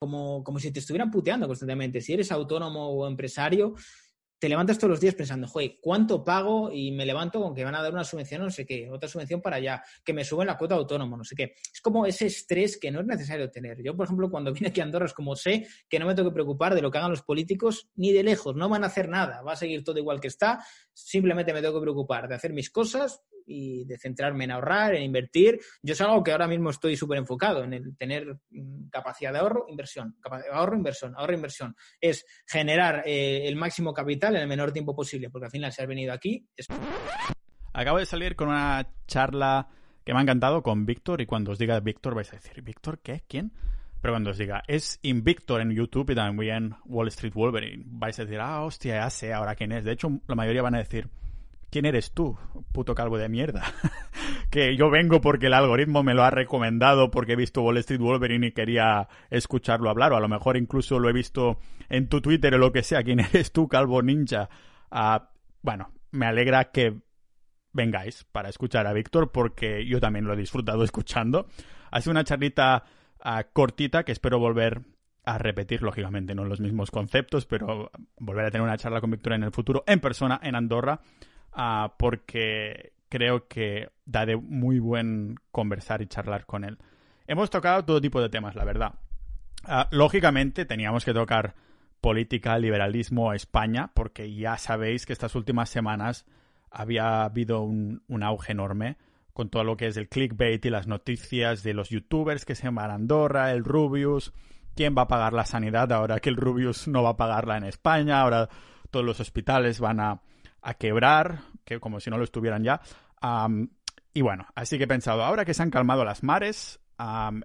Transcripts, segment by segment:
como, como si te estuvieran puteando constantemente. Si eres autónomo o empresario, te levantas todos los días pensando, joder, ¿cuánto pago? Y me levanto con que van a dar una subvención, no sé qué, otra subvención para allá, que me suben la cuota autónomo, no sé qué. Es como ese estrés que no es necesario tener. Yo, por ejemplo, cuando vine aquí a Andorra es como sé que no me tengo que preocupar de lo que hagan los políticos ni de lejos, no van a hacer nada, va a seguir todo igual que está, simplemente me tengo que preocupar de hacer mis cosas, y de centrarme en ahorrar, en invertir. Yo es algo que ahora mismo estoy súper enfocado en el tener mm, capacidad de ahorro, inversión, ahorro, inversión, ahorro, inversión. Es generar eh, el máximo capital en el menor tiempo posible, porque al final si has venido aquí... Acabo de salir con una charla que me ha encantado con Víctor y cuando os diga Víctor vais a decir, ¿Víctor qué? ¿Quién? Pero cuando os diga, es Invictor en YouTube y también Wall Street Wolverine, vais a decir, ah, hostia, ya sé ahora quién es. De hecho, la mayoría van a decir, ¿quién eres tú, puto calvo de mierda? que yo vengo porque el algoritmo me lo ha recomendado porque he visto Wall Street Wolverine y quería escucharlo hablar, o a lo mejor incluso lo he visto en tu Twitter o lo que sea. ¿Quién eres tú, calvo ninja? Ah, bueno, me alegra que vengáis para escuchar a Víctor porque yo también lo he disfrutado escuchando. Ha sido una charlita ah, cortita que espero volver a repetir, lógicamente, no los mismos conceptos, pero volver a tener una charla con Víctor en el futuro, en persona, en Andorra, Ah, porque creo que da de muy buen conversar y charlar con él. Hemos tocado todo tipo de temas, la verdad. Ah, lógicamente teníamos que tocar política, liberalismo, España, porque ya sabéis que estas últimas semanas había habido un, auge enorme con todo lo que es el clickbait y las noticias de los youtubers que se llaman Andorra, el Rubius, quién va a pagar la sanidad ahora que el Rubius no va a pagarla en España, ahora todos los hospitales van a a quebrar, que como si no lo estuvieran ya. y bueno, así que he pensado, ahora que se han calmado las mares,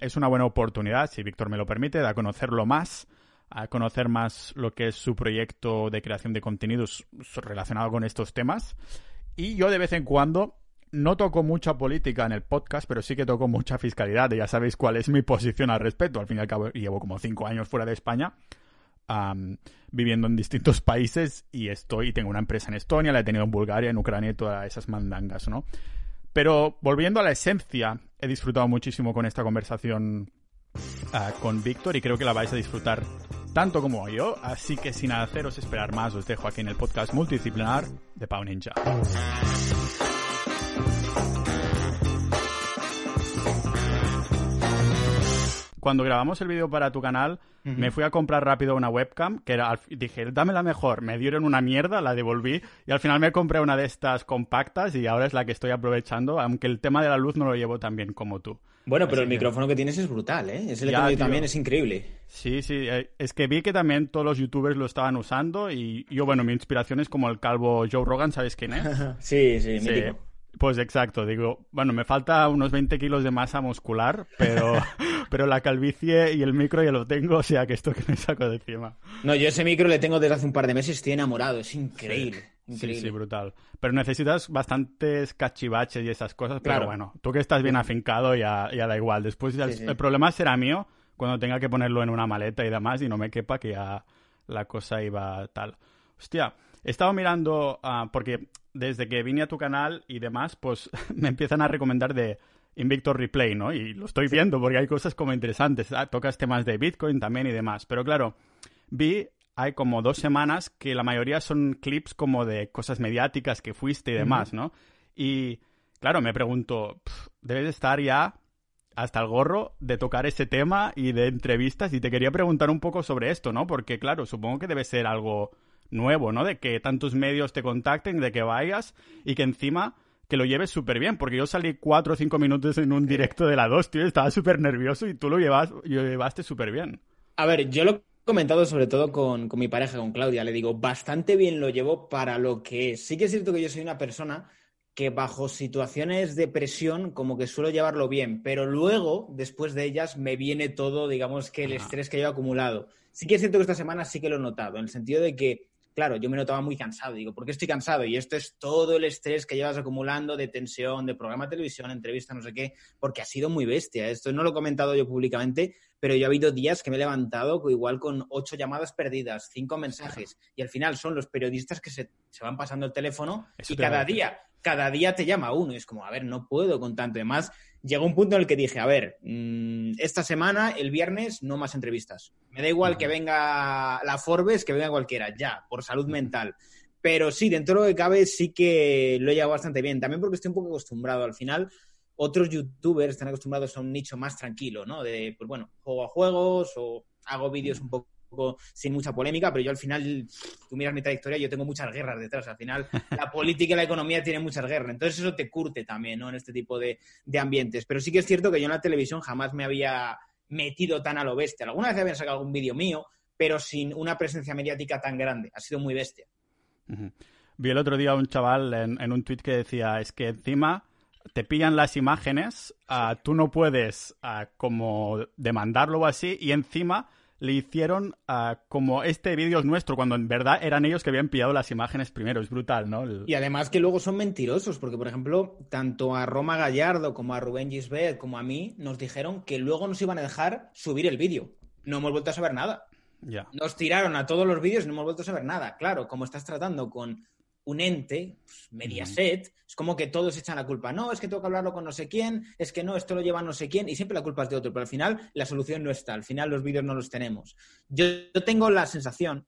es una buena oportunidad, si Víctor me lo permite, de conocerlo más, a conocer más lo que es su proyecto de creación de contenidos relacionado con estos temas. Y yo de vez en cuando no toco mucha política en el podcast, pero sí que toco mucha fiscalidad. Y ya sabéis cuál es mi posición al respecto. Al fin y al cabo, llevo como cinco años fuera de España viviendo en distintos países y estoy, tengo una empresa en Estonia, la he tenido en Bulgaria, en Ucrania y todas esas mandangas, ¿no? Pero volviendo a la esencia, he disfrutado muchísimo con esta conversación ah, con Víctor y creo que la vais a disfrutar tanto como yo, así que sin haceros esperar más, os dejo aquí en el podcast multidisciplinar de Pau Ninja. Cuando grabamos el vídeo para tu canal, me fui a comprar rápido una webcam, que era, dije, dame la mejor. Me dieron una mierda, la devolví, y al final me compré una de estas compactas y ahora es la que estoy aprovechando, aunque el tema de la luz no lo llevo tan bien como tú. Bueno, pero el micrófono que tienes es brutal, ¿eh? Ese que también es increíble. Sí, sí. Eh, es que vi que también todos los youtubers lo estaban usando y yo, bueno, mi inspiración es como el calvo Joe Rogan, ¿sabes quién es? sí, sí, sí. Pues exacto, digo, bueno, me falta unos 20 kilos de masa muscular, pero, pero la calvicie y el micro ya lo tengo, o sea que esto que me saco de encima. No, yo ese micro le tengo desde hace un par de meses, estoy enamorado, es increíble. Sí, sí, brutal. Pero necesitas bastantes cachivaches y esas cosas, pero bueno, tú que estás bien afincado ya, ya da igual. Después el problema será mío cuando tenga que ponerlo en una maleta y demás y no me quepa que ya la cosa iba tal. Hostia, he estado mirando, ah, porque desde que vine a tu canal y demás, pues me empiezan a recomendar de Invictor Replay, ¿no? Y lo estoy viendo porque hay cosas como interesantes. Ah, tocas temas de Bitcoin también y demás. Pero claro, vi hay como dos semanas que la mayoría son clips como de cosas mediáticas que fuiste y demás, ¿no? Y claro, me pregunto, debes estar ya hasta el gorro de tocar ese tema y de entrevistas y te quería preguntar un poco sobre esto, ¿no? Porque claro, supongo que debe ser algo nuevo, ¿no? De que tantos medios te contacten, de que vayas y que encima que lo lleves súper bien, porque yo salí cuatro o cinco minutos en un directo de la 2, tío, estaba súper nervioso y tú lo llevas, llevaste súper bien. A ver, yo lo he comentado sobre todo con, con mi pareja, con Claudia, le digo, bastante bien lo llevo para lo que es. Sí que es cierto que yo soy una persona que bajo situaciones de presión como que suelo llevarlo bien, pero luego, después de ellas, me viene todo, digamos que el estrés que yo he acumulado. Sí que es cierto que esta semana sí que lo he notado, en el sentido de que claro, yo me notaba muy cansado. Digo, ¿por qué estoy cansado? Y esto es todo el estrés que llevas acumulando de tensión, de programa de televisión, entrevista, no sé qué, porque ha sido muy bestia. Esto no lo he comentado yo públicamente, pero yo ha habido días que me he levantado igual con ocho llamadas perdidas, cinco mensajes, y al final son los periodistas que se, van pasando el teléfono y cada día, cada día te llama uno. Y es como, a ver, no puedo con tanto. Además, llegó un punto en el que dije, a ver, mm, esta semana, el viernes, no más entrevistas. Me da igual que venga la Forbes, que venga cualquiera, ya, por salud mental. Pero sí, dentro de lo que cabe, sí que lo he llevado bastante bien. También porque estoy un poco acostumbrado. Al final, otros youtubers están acostumbrados a un nicho más tranquilo, ¿no? De, pues bueno, juego a juegos o hago vídeos un poco sin mucha polémica, pero yo al final, tú miras mi trayectoria, yo tengo muchas guerras detrás. Al final, la política y la economía tienen muchas guerras. Entonces, eso te curte también, ¿no? En este tipo de, de ambientes. Pero sí que es cierto que yo en la televisión jamás me había metido tan a lo bestia. Alguna vez habían sacado algún vídeo mío, pero sin una presencia mediática tan grande. Ha sido muy bestia. Vi el otro día a un chaval en, un tweet que decía, es que encima te pillan las imágenes, ah, tú no puedes ah, como demandarlo o así, y encima le hicieron ah, como este vídeo es nuestro, cuando en verdad eran ellos que habían pillado las imágenes primero. Es brutal, ¿no? Y además que luego son mentirosos, porque por ejemplo, tanto a Roma Gallardo como a Rubén Gisbert como a mí nos dijeron que luego nos iban a dejar subir el vídeo. No hemos vuelto a saber nada. Nos tiraron a todos los vídeos y no hemos vuelto a saber nada. Claro, como estás tratando con un ente, pues, Mediaset, es como que todos echan la culpa. No, es que tengo que hablarlo con no sé quién, es que no, esto lo lleva no sé quién, y siempre la culpa es de otro, pero al final la solución no está, al final los vídeos no los tenemos. Yo, tengo la sensación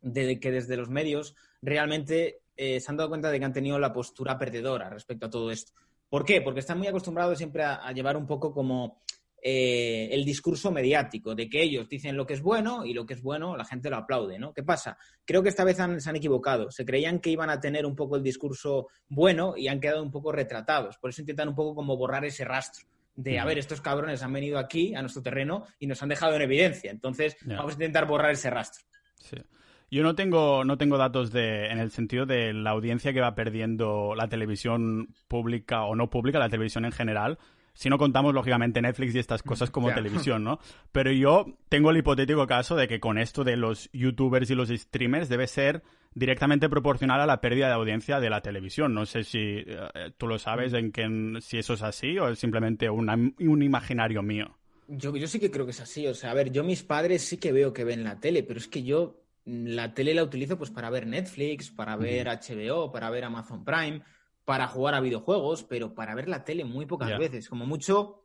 de que desde los medios realmente eh, se han dado cuenta de que han tenido la postura perdedora respecto a todo esto. ¿Por qué? Porque están muy acostumbrados siempre a llevar un poco como eh, el discurso mediático, de que ellos dicen lo que es bueno y lo que es bueno la gente lo aplaude, ¿no? ¿Qué pasa? Creo que esta vez se han equivocado. Se creían que iban a tener un poco el discurso bueno y han quedado un poco retratados. Por eso intentan un poco como borrar ese rastro de, a ver, estos cabrones han venido aquí a nuestro terreno y nos han dejado en evidencia. Entonces, vamos a intentar borrar ese rastro. Sí. Yo no tengo, no tengo datos de, en el sentido de la audiencia que va perdiendo la televisión pública o no pública, la televisión en general si no contamos, lógicamente, Netflix y estas cosas como televisión, ¿no? Pero yo tengo el hipotético caso de que con esto de los youtubers y los streamers debe ser directamente proporcional a la pérdida de audiencia de la televisión. No sé si eh, tú lo sabes, en que, si eso es así o es simplemente un imaginario mío. Yo, yo sí que creo que es así. O sea, a ver, yo mis padres sí que veo que ven la tele, pero es que yo la tele la utilizo pues para ver Netflix, para ver HBO, para ver Amazon Prime para jugar a videojuegos, pero para ver la tele muy pocas veces. Como mucho,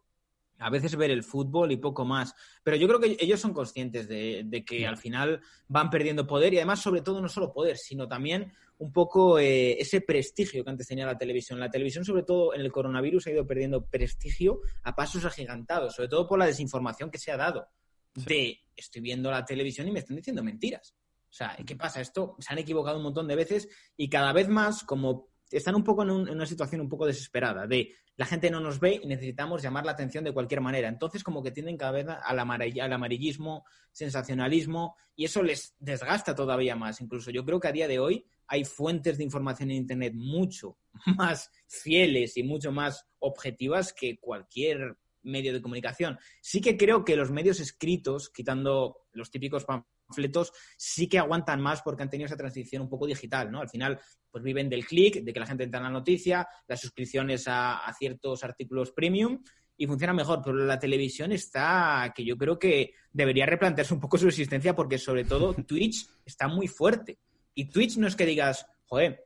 a veces ver el fútbol y poco más. Pero yo creo que ellos son conscientes de, que al final van perdiendo poder y además, sobre todo, no solo poder, sino también un poco eh, ese prestigio que antes tenía la televisión. La televisión, sobre todo en el coronavirus, ha ido perdiendo prestigio a pasos agigantados, sobre todo por la desinformación que se ha dado. De estoy viendo la televisión y me están diciendo mentiras. O sea, ¿qué pasa? Esto se han equivocado un montón de veces y cada vez más, como están un poco en, una situación un poco desesperada, de la gente no nos ve y necesitamos llamar la atención de cualquier manera. Entonces, como que tienden cada vez al, al amarillismo, sensacionalismo, y eso les desgasta todavía más. Incluso yo creo que a día de hoy hay fuentes de información en Internet mucho más fieles y mucho más objetivas que cualquier medio de comunicación. Sí que creo que los medios escritos, quitando los típicos panfletos, sí que aguantan más porque han tenido esa transición un poco digital, ¿no? Al final, pues viven del clic, de que la gente entra en la noticia, las suscripciones a, ciertos artículos premium y funciona mejor, pero la televisión está que yo creo que debería replantearse un poco su existencia porque sobre todo Twitch está muy fuerte. Y Twitch no es que digas, joder,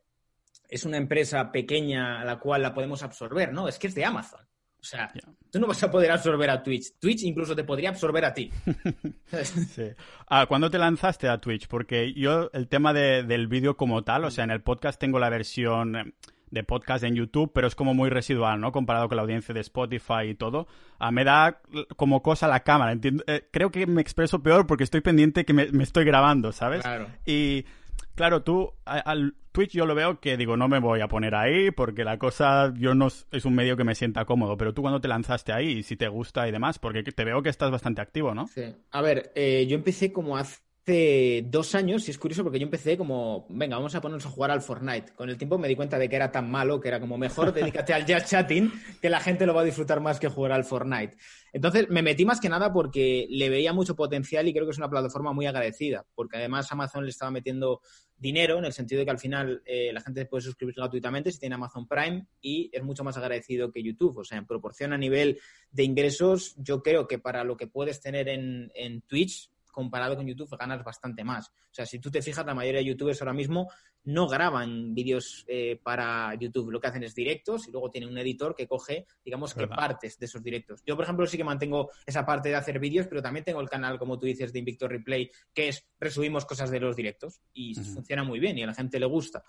es una empresa pequeña a la cual la podemos absorber, no, es que es de Amazon. O sea, tú no vas a poder absorber a Twitch. Twitch incluso te podría absorber a ti. sí. Ah, ¿Cuándo te lanzaste a Twitch? Porque yo, el tema del vídeo como tal, o sea, en el podcast tengo la versión de podcast en YouTube, pero es como muy residual, ¿no? Comparado con la audiencia de Spotify y todo. Ah, me da como cosa la cámara. Entiendo, eh, creo que me expreso peor porque estoy pendiente que me, me estoy grabando, ¿sabes? Claro. Y claro, tú al Twitch yo lo veo que digo, no me voy a poner ahí porque la cosa yo no es un medio que me sienta cómodo, pero tú cuando te lanzaste ahí, si te gusta y demás, porque te veo que estás bastante activo, ¿no? Sí. A ver, eh, yo empecé como hace hace dos años, y es curioso porque yo empecé como, venga, vamos a ponernos a jugar al Fortnite. Con el tiempo me di cuenta de que era tan malo, que era como mejor dedícate al jazz chatting, que la gente lo va a disfrutar más que jugar al Fortnite. Entonces me metí más que nada porque le veía mucho potencial y creo que es una plataforma muy agradecida, porque además Amazon le estaba metiendo dinero en el sentido de que al final eh, la gente puede suscribirse gratuitamente si tiene Amazon Prime y es mucho más agradecido que YouTube. O sea, en proporción a nivel de ingresos, yo creo que para lo que puedes tener en, en Twitch, comparado con YouTube ganas bastante más. O sea, si tú te fijas, la mayoría de youtubers ahora mismo no graban vídeos eh, para YouTube. Lo que hacen es directos y luego tienen un editor que coge, digamos, que partes de esos directos. Yo, por ejemplo, sí que mantengo esa parte de hacer vídeos, pero también tengo el canal, como tú dices, de Invictor Replay, que es resumimos cosas de los directos y funciona muy bien y a la gente le gusta.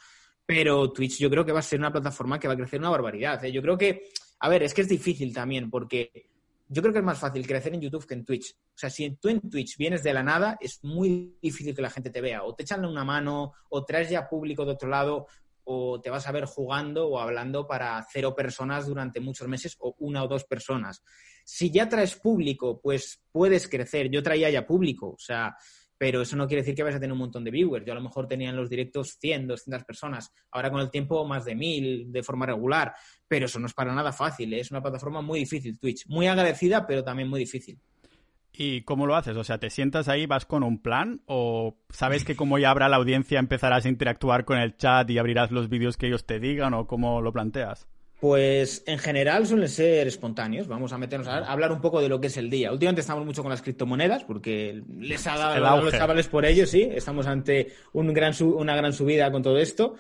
Pero Twitch yo creo que va a ser una plataforma que va a crecer una barbaridad. ¿eh? Yo creo que, a ver, es que es difícil también porque yo creo que es más fácil crecer en YouTube que en Twitch. O sea, si tú en Twitch vienes de la nada, es muy difícil que la gente te vea. O te echan una mano, o traes ya público de otro lado, o te vas a ver jugando o hablando para cero personas durante muchos meses, o una o dos personas. Si ya traes público, pues puedes crecer. Yo traía ya público. O sea, pero eso no quiere decir que vayas a tener un montón de viewers. Yo a lo mejor tenía en los directos 100, 200 personas, ahora con el tiempo más de 1000 de forma regular, pero eso no es para nada fácil, ¿eh? es una plataforma muy difícil Twitch, muy agradecida, pero también muy difícil. ¿Y cómo lo haces? O sea, ¿te sientas ahí, vas con un plan o sabes que como ya habrá la audiencia empezarás a interactuar con el chat y abrirás los vídeos que ellos te digan o cómo lo planteas? Pues en general suelen ser espontáneos. Vamos a meternos a, hablar un poco de lo que es el día. Últimamente estamos mucho con las criptomonedas porque les ha dado a los chavales por ello, sí. Estamos ante un gran una gran subida con todo esto.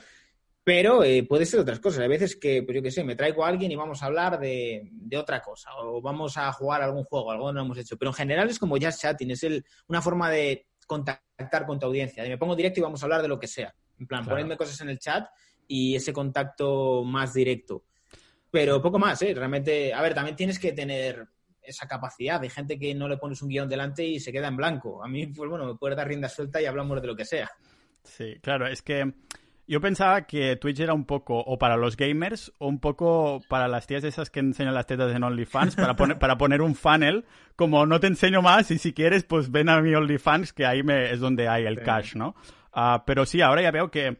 Pero eh, puede ser otras cosas. Hay veces que, pues yo qué sé, me traigo a alguien y vamos a hablar de, otra cosa. O vamos a jugar algún juego, algo no hemos hecho. Pero en general es como ya chatting, es el, una forma de contactar con tu audiencia. De me pongo directo y vamos a hablar de lo que sea. En plan, ponedme cosas en el chat y ese contacto más directo. Pero poco más, ¿eh? Realmente, a ver, también tienes que tener esa capacidad. Hay gente que no le pones un guion delante y se queda en blanco. A mí, pues bueno, me puedes dar rienda suelta y hablamos de lo que sea. Sí, claro, es que yo pensaba que Twitch era un poco o para los gamers o un poco para las tías esas que enseñan las tetas en OnlyFans para poner, para poner un funnel como no te enseño más y si quieres pues ven a mi OnlyFans que ahí me, es donde hay el cash, ¿no? Ah, pero sí, ahora ya veo que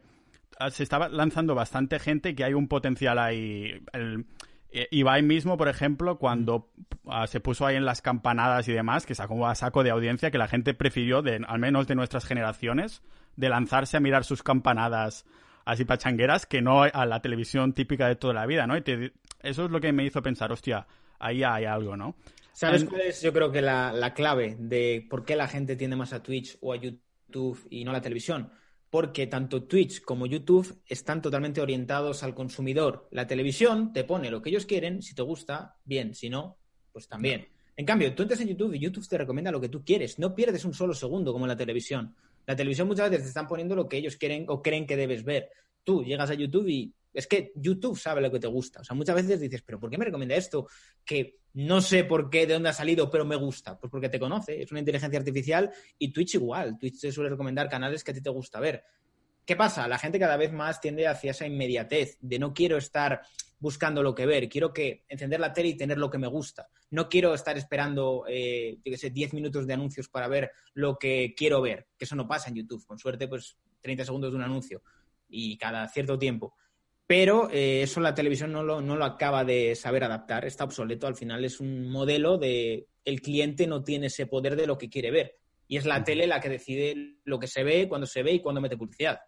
se está lanzando bastante gente que hay un potencial ahí. El, eh, Ibai mismo, por ejemplo, cuando ah, se puso ahí en las campanadas y demás, que sacó a saco de audiencia, que la gente prefirió, de, al menos de nuestras generaciones, de lanzarse a mirar sus campanadas así pachangueras que no a la televisión típica de toda la vida, ¿no? Y eso es lo que me hizo pensar, hostia, ahí hay algo, ¿no? ¿Sabes cuál es, yo creo que la, la clave de por qué la gente tiende más a Twitch o a YouTube y no a la televisión? Porque tanto Twitch como YouTube están totalmente orientados al consumidor. La televisión te pone lo que ellos quieren, si te gusta, bien, si no, pues también. En cambio, tú entras en YouTube y YouTube te recomienda lo que tú quieres, no pierdes un solo segundo como en la televisión. La televisión muchas veces te están poniendo lo que ellos quieren o creen que debes ver. Tú llegas a YouTube y es que YouTube sabe lo que te gusta. O sea, muchas veces dices, pero ¿por qué me recomienda esto? Que no sé por qué, de dónde ha salido, pero me gusta. Pues porque te conoce, es una inteligencia artificial y Twitch igual. Twitch te suele recomendar canales que a ti te gusta ver. ¿Qué pasa? La gente cada vez más tiende hacia esa inmediatez de no quiero estar buscando lo que ver, quiero que encender la tele y tener lo que me gusta. No quiero estar esperando, eh, yo qué sé, 10 minutos de anuncios para ver lo que quiero ver, que eso no pasa en YouTube. Con suerte, pues 30 segundos de un anuncio y cada cierto tiempo pero eh, eso la televisión no lo, no lo acaba de saber adaptar, está obsoleto, al final es un modelo de el cliente no tiene ese poder de lo que quiere ver y es la tele la que decide lo que se ve, cuándo se ve y cuándo mete publicidad.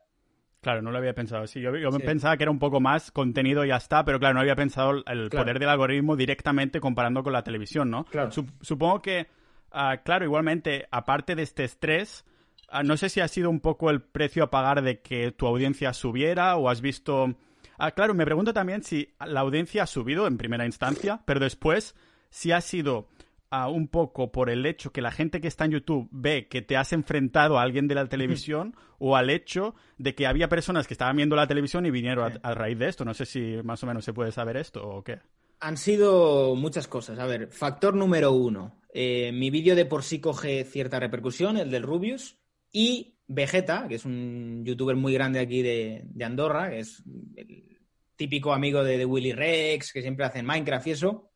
Claro, no lo había pensado. Sí, yo, yo pensaba que era un poco más contenido y ya está, pero claro, no había pensado el poder del algoritmo directamente comparando con la televisión, ¿no? Claro. supongo que, ah, claro, igualmente, aparte de este estrés, ah, no sé si ha sido un poco el precio a pagar de que tu audiencia subiera o has visto Ah, claro, me pregunto también si la audiencia ha subido en primera instancia, pero después si ha sido ah, un poco por el hecho que la gente que está en YouTube ve que te has enfrentado a alguien de la televisión o al hecho de que había personas que estaban viendo la televisión y vinieron a, raíz de esto. No sé si más o menos se puede saber esto o qué. Han sido muchas cosas. A ver, factor número uno. Eh, mi vídeo de por sí coge cierta repercusión, el del Rubius, y Vegeta, que es un youtuber muy grande aquí de, Andorra, que es el típico amigo de, Willy Rex, que siempre hace Minecraft y eso,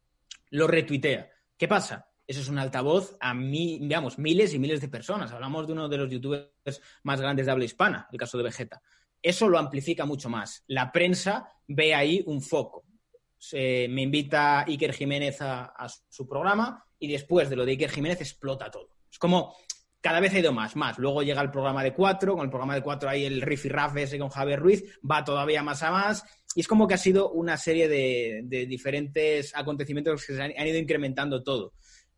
lo retuitea. ¿Qué pasa? Eso es un altavoz a mí, digamos, miles y miles de personas. Hablamos de uno de los youtubers más grandes de habla hispana, el caso de Vegeta. Eso lo amplifica mucho más. La prensa ve ahí un foco. me invita Iker Jiménez a, a, su programa y después de lo de Iker Jiménez explota todo. Es como cada vez ha ido más, más. Luego llega el programa de cuatro, con el programa de cuatro hay el riff y raff ese con Javier Ruiz, va todavía más a más. Y es como que ha sido una serie de, diferentes acontecimientos que se han, ido incrementando todo.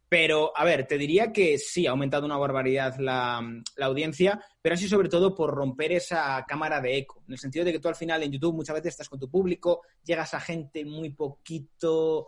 Pero, a ver, te diría que sí, ha aumentado una barbaridad la, la, audiencia, pero así sobre todo por romper esa cámara de eco, en el sentido de que tú al final en YouTube muchas veces estás con tu público, llegas a gente muy poquito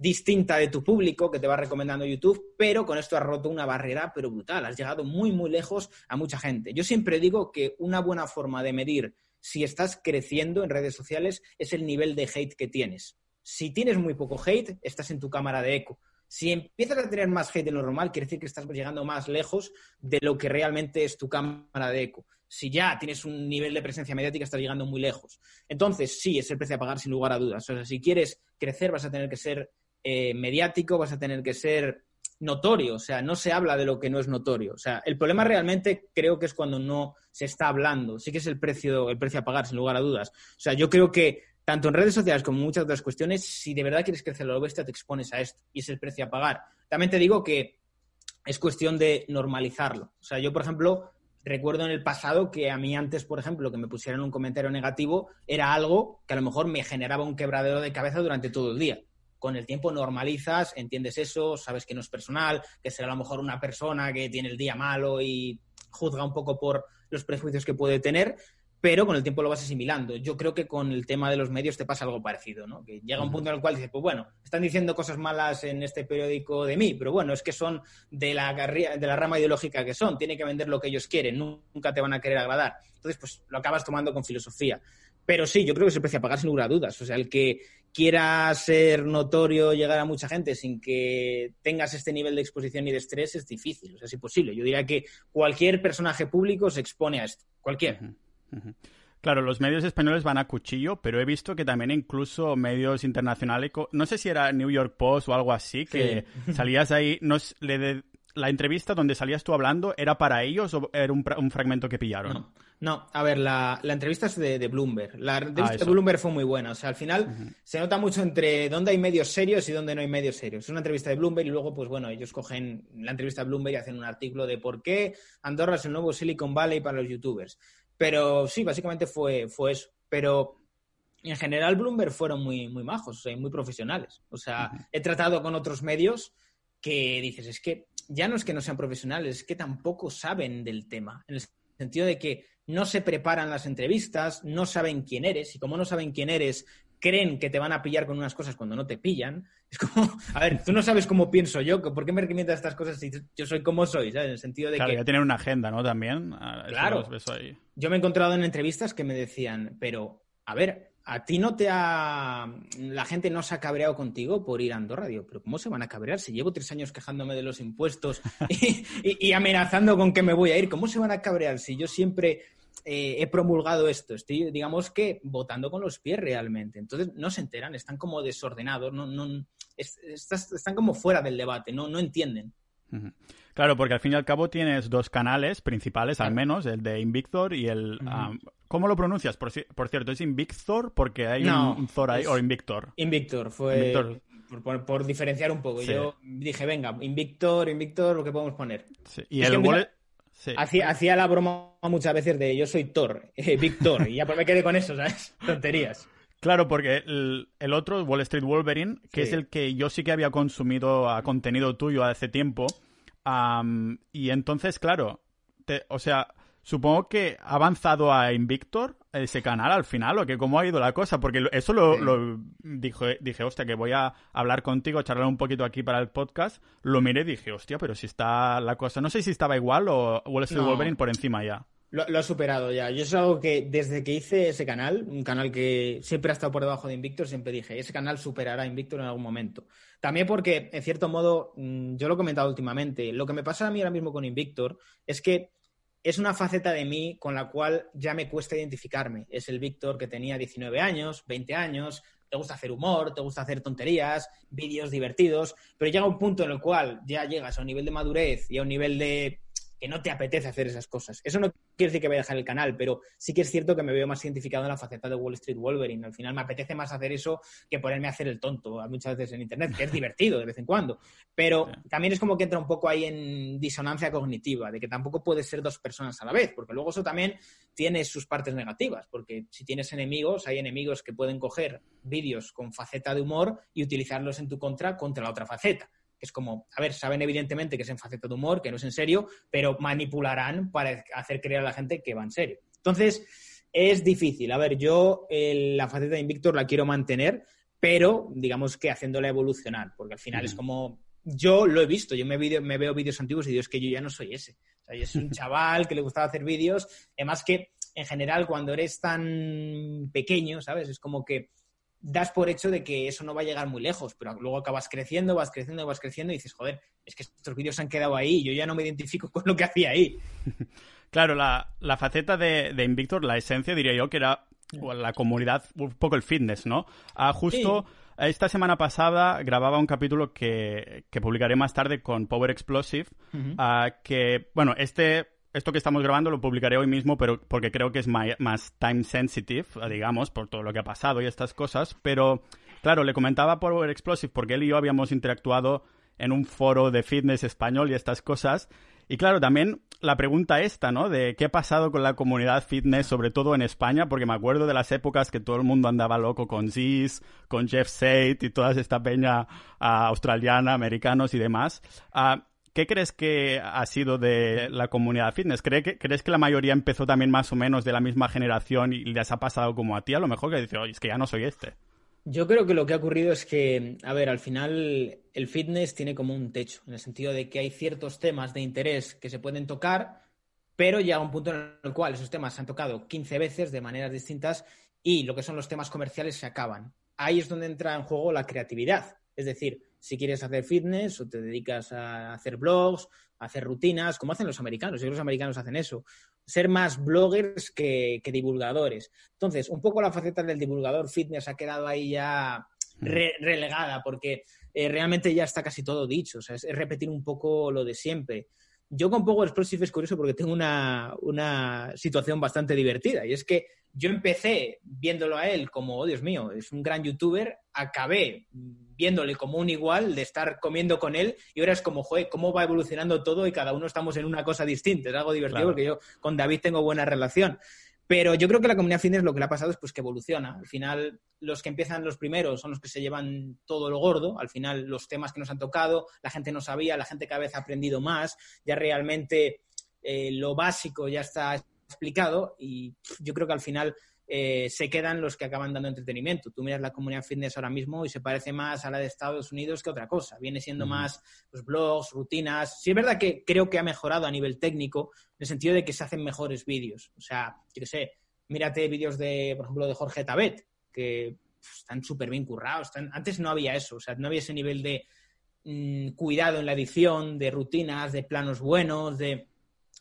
distinta de tu público que te va recomendando YouTube, pero con esto has roto una barrera, pero brutal, has llegado muy, muy lejos a mucha gente. Yo siempre digo que una buena forma de medir si estás creciendo en redes sociales es el nivel de hate que tienes. Si tienes muy poco hate, estás en tu cámara de eco. Si empiezas a tener más hate de lo normal, quiere decir que estás llegando más lejos de lo que realmente es tu cámara de eco. Si ya tienes un nivel de presencia mediática, estás llegando muy lejos. Entonces, sí, es el precio a pagar sin lugar a dudas. O sea, si quieres crecer, vas a tener que ser eh, mediático, vas a tener que ser notorio, o sea, no se habla de lo que no es notorio. O sea, el problema realmente creo que es cuando no se está hablando. Sí que es el precio, el precio a pagar, sin lugar a dudas. O sea, yo creo que tanto en redes sociales como en muchas otras cuestiones, si de verdad quieres crecer la bestia, te expones a esto y es el precio a pagar. También te digo que es cuestión de normalizarlo. O sea, yo, por ejemplo, recuerdo en el pasado que a mí antes, por ejemplo, que me pusieran un comentario negativo era algo que a lo mejor me generaba un quebradero de cabeza durante todo el día con el tiempo normalizas, entiendes eso, sabes que no es personal, que será a lo mejor una persona que tiene el día malo y juzga un poco por los prejuicios que puede tener, pero con el tiempo lo vas asimilando. Yo creo que con el tema de los medios te pasa algo parecido, ¿no? Que llega un punto en el cual dices, pues bueno, están diciendo cosas malas en este periódico de mí, pero bueno, es que son de la, de la rama ideológica que son, tienen que vender lo que ellos quieren, nunca te van a querer agradar. Entonces, pues lo acabas tomando con filosofía. Pero sí, yo creo que se precio a pagar sin lugar a dudas. O sea, el que quiera ser notorio, llegar a mucha gente sin que tengas este nivel de exposición y de estrés es difícil, o sea, es imposible. Yo diría que cualquier personaje público se expone a esto, cualquier. Claro, los medios españoles van a cuchillo, pero he visto que también incluso medios internacionales, no sé si era New York Post o algo así, que salías ahí, no, le, la entrevista donde salías tú hablando, ¿era para ellos o era un, fragmento que pillaron? No, a ver, la, entrevista es de, Bloomberg. La entrevista ah, de Bloomberg fue muy buena. O sea, al final se nota mucho entre dónde hay medios serios y dónde no hay medios serios. Es una entrevista de Bloomberg y luego, pues bueno, ellos cogen la entrevista de Bloomberg y hacen un artículo de por qué Andorra es el nuevo Silicon Valley para los youtubers. Pero sí, básicamente fue, fue eso. Pero en general Bloomberg fueron muy, muy majos, o sea, muy profesionales. O sea, he tratado con otros medios que dices, es que ya no es que no sean profesionales, es que tampoco saben del tema, en el sentido de que no se preparan las entrevistas, no saben quién eres, y como no saben quién eres, creen que te van a pillar con unas cosas cuando no te pillan. Es como, a ver, tú no sabes cómo pienso yo, ¿por qué me recomiendas estas cosas si yo soy como soy? ¿sabes? En el sentido de claro, que... ya tienen una agenda, ¿no? También. Ah, claro. Yo me he encontrado en entrevistas que me decían, pero, a ver, a ti no te ha. La gente no se ha cabreado contigo por ir a Andorra. Pero ¿cómo se van a cabrear? Si llevo tres años quejándome de los impuestos y, amenazando con que me voy a ir, ¿cómo se van a cabrear si yo siempre eh, he promulgado esto? Estoy, digamos que, votando con los pies realmente. Entonces, no se enteran, están como desordenados, están como fuera del debate, no, no entienden. Claro, porque al fin y al cabo tienes dos canales principales, al menos, el de Invictor y el... ¿Cómo lo pronuncias? Por, cierto, ¿es Invictor porque hay un, Thor ahí o Invictor? Invictor, fue... Por, diferenciar un poco. Yo dije, venga, Invictor, Invictor, lo que podemos poner. Y el hacía, la broma muchas veces de yo soy Thor, eh, Victor, y ya pues me quedé con eso, ¿sabes? Tonterías. Claro, porque el, otro, Wall Street Wolverine, que es el que yo sí que había consumido a contenido tuyo hace tiempo, y entonces, claro, o sea, supongo que ha avanzado a Invictor ese canal al final, o que cómo ha ido la cosa, porque eso lo, dije, dije, hostia, que voy a hablar contigo, charlar un poquito aquí para el podcast, lo miré y dije, hostia, pero si está la cosa, no sé si estaba igual o Wall Street Wolverine por encima ya. Lo, ha superado ya. Yo es algo que desde que hice ese canal, un canal que siempre ha estado por debajo de Invictor, siempre dije, ese canal superará Invictor en algún momento. También porque, en cierto modo, mm, yo lo he comentado últimamente, lo que me pasa a mí ahora mismo con Invictor es que es una faceta de mí con la cual ya me cuesta identificarme. Es el Víctor que tenía 19 años, 20 años, te gusta hacer humor, te gusta hacer tonterías, vídeos divertidos, pero llega un punto en el cual ya llegas a un nivel de madurez y a un nivel de que no te apetece hacer esas cosas. Eso no quiere decir que voy a dejar el canal, pero sí que es cierto que me veo más identificado en la faceta de Wall Street Wolverine. Al final me apetece más hacer eso que ponerme a hacer el tonto muchas veces en Internet, que es divertido de vez en cuando. Pero también es como que entra un poco ahí en disonancia cognitiva, de que tampoco puedes ser dos personas a la vez, porque luego eso también tiene sus partes negativas, porque si tienes enemigos, hay enemigos que pueden coger vídeos con faceta de humor y utilizarlos en tu contra contra la otra faceta. Que es como, a ver, saben evidentemente que es en faceta de humor, que no es en serio, pero manipularán para hacer creer a la gente que va en serio. Entonces, es difícil. A ver, yo la faceta de Invictor la quiero mantener, pero digamos que haciéndola evolucionar, porque al final es como yo lo he visto, yo me, me veo vídeos antiguos y digo, es que yo ya no soy ese. O sea, yo soy un chaval que le gustaba hacer vídeos, además que en general cuando eres tan pequeño, ¿sabes? Es como que das por hecho de que eso no va a llegar muy lejos, pero luego acabas creciendo, vas creciendo, vas creciendo y dices, joder, es que estos vídeos se han quedado ahí, yo ya no me identifico con lo que hacía ahí. Claro, la, faceta de, Invictor, la esencia, diría yo, que era la comunidad, un poco el fitness, ¿no? Ah, justo esta semana pasada grababa un capítulo que, publicaré más tarde con Power Explosive, ah, que, bueno, este esto que estamos grabando lo publicaré hoy mismo, pero porque creo que es más time sensitive, digamos, por todo lo que ha pasado y estas cosas. Pero, claro, le comentaba Power Explosive porque él y yo habíamos interactuado en un foro de fitness español y estas cosas. Y claro, también la pregunta esta, ¿no? De qué ha pasado con la comunidad fitness, sobre todo en España, porque me acuerdo de las épocas que todo el mundo andaba loco con Ziz, con Jeff Sate y toda esta peña ah, australiana, americanos y demás. Uh, ¿Qué crees que ha sido de la comunidad fitness? ¿Crees que, ¿Crees que la mayoría empezó también más o menos de la misma generación y les ha pasado como a ti? A lo mejor que dice, oye, es que ya no soy este. Yo creo que lo que ha ocurrido es que, a ver, al final el fitness tiene como un techo, en el sentido de que hay ciertos temas de interés que se pueden tocar, pero llega un punto en el cual esos temas se han tocado 15 veces de maneras distintas y lo que son los temas comerciales se acaban. Ahí es donde entra en juego la creatividad. Es decir, si quieres hacer fitness o te dedicas a hacer blogs, a hacer rutinas, como hacen los americanos. Yo creo que los americanos hacen eso. Ser más bloggers que, divulgadores. Entonces, un poco la faceta del divulgador fitness ha quedado ahí ya mm. relegada porque eh, realmente ya está casi todo dicho. O sea, es, repetir un poco lo de siempre. Yo con Power Explosive es curioso porque tengo una, una situación bastante divertida y es que yo empecé viéndolo a él como, oh Dios mío, es un gran youtuber, acabé viéndole como un igual de estar comiendo con él y ahora es como, joder, cómo va evolucionando todo y cada uno estamos en una cosa distinta. Es algo divertido porque yo con David tengo buena relación. Pero yo creo que la comunidad fitness lo que le ha pasado es pues que evoluciona. Al final, los que empiezan los primeros son los que se llevan todo lo gordo. Al final, los temas que nos han tocado, la gente no sabía, la gente cada vez ha aprendido más. Ya realmente eh, lo básico ya está explicado y yo creo que al final eh, se quedan los que acaban dando entretenimiento. Tú miras la comunidad fitness ahora mismo y se parece más a la de Estados Unidos que otra cosa. Viene siendo más los blogs, rutinas. Sí es verdad que creo que ha mejorado a nivel técnico en el sentido de que se hacen mejores vídeos. O sea, yo qué sé, mírate vídeos de, por ejemplo, de Jorge Tabet, que están súper bien currados. Antes no había eso, o sea, no había ese nivel de mm, cuidado en la edición, de rutinas, de planos buenos, de...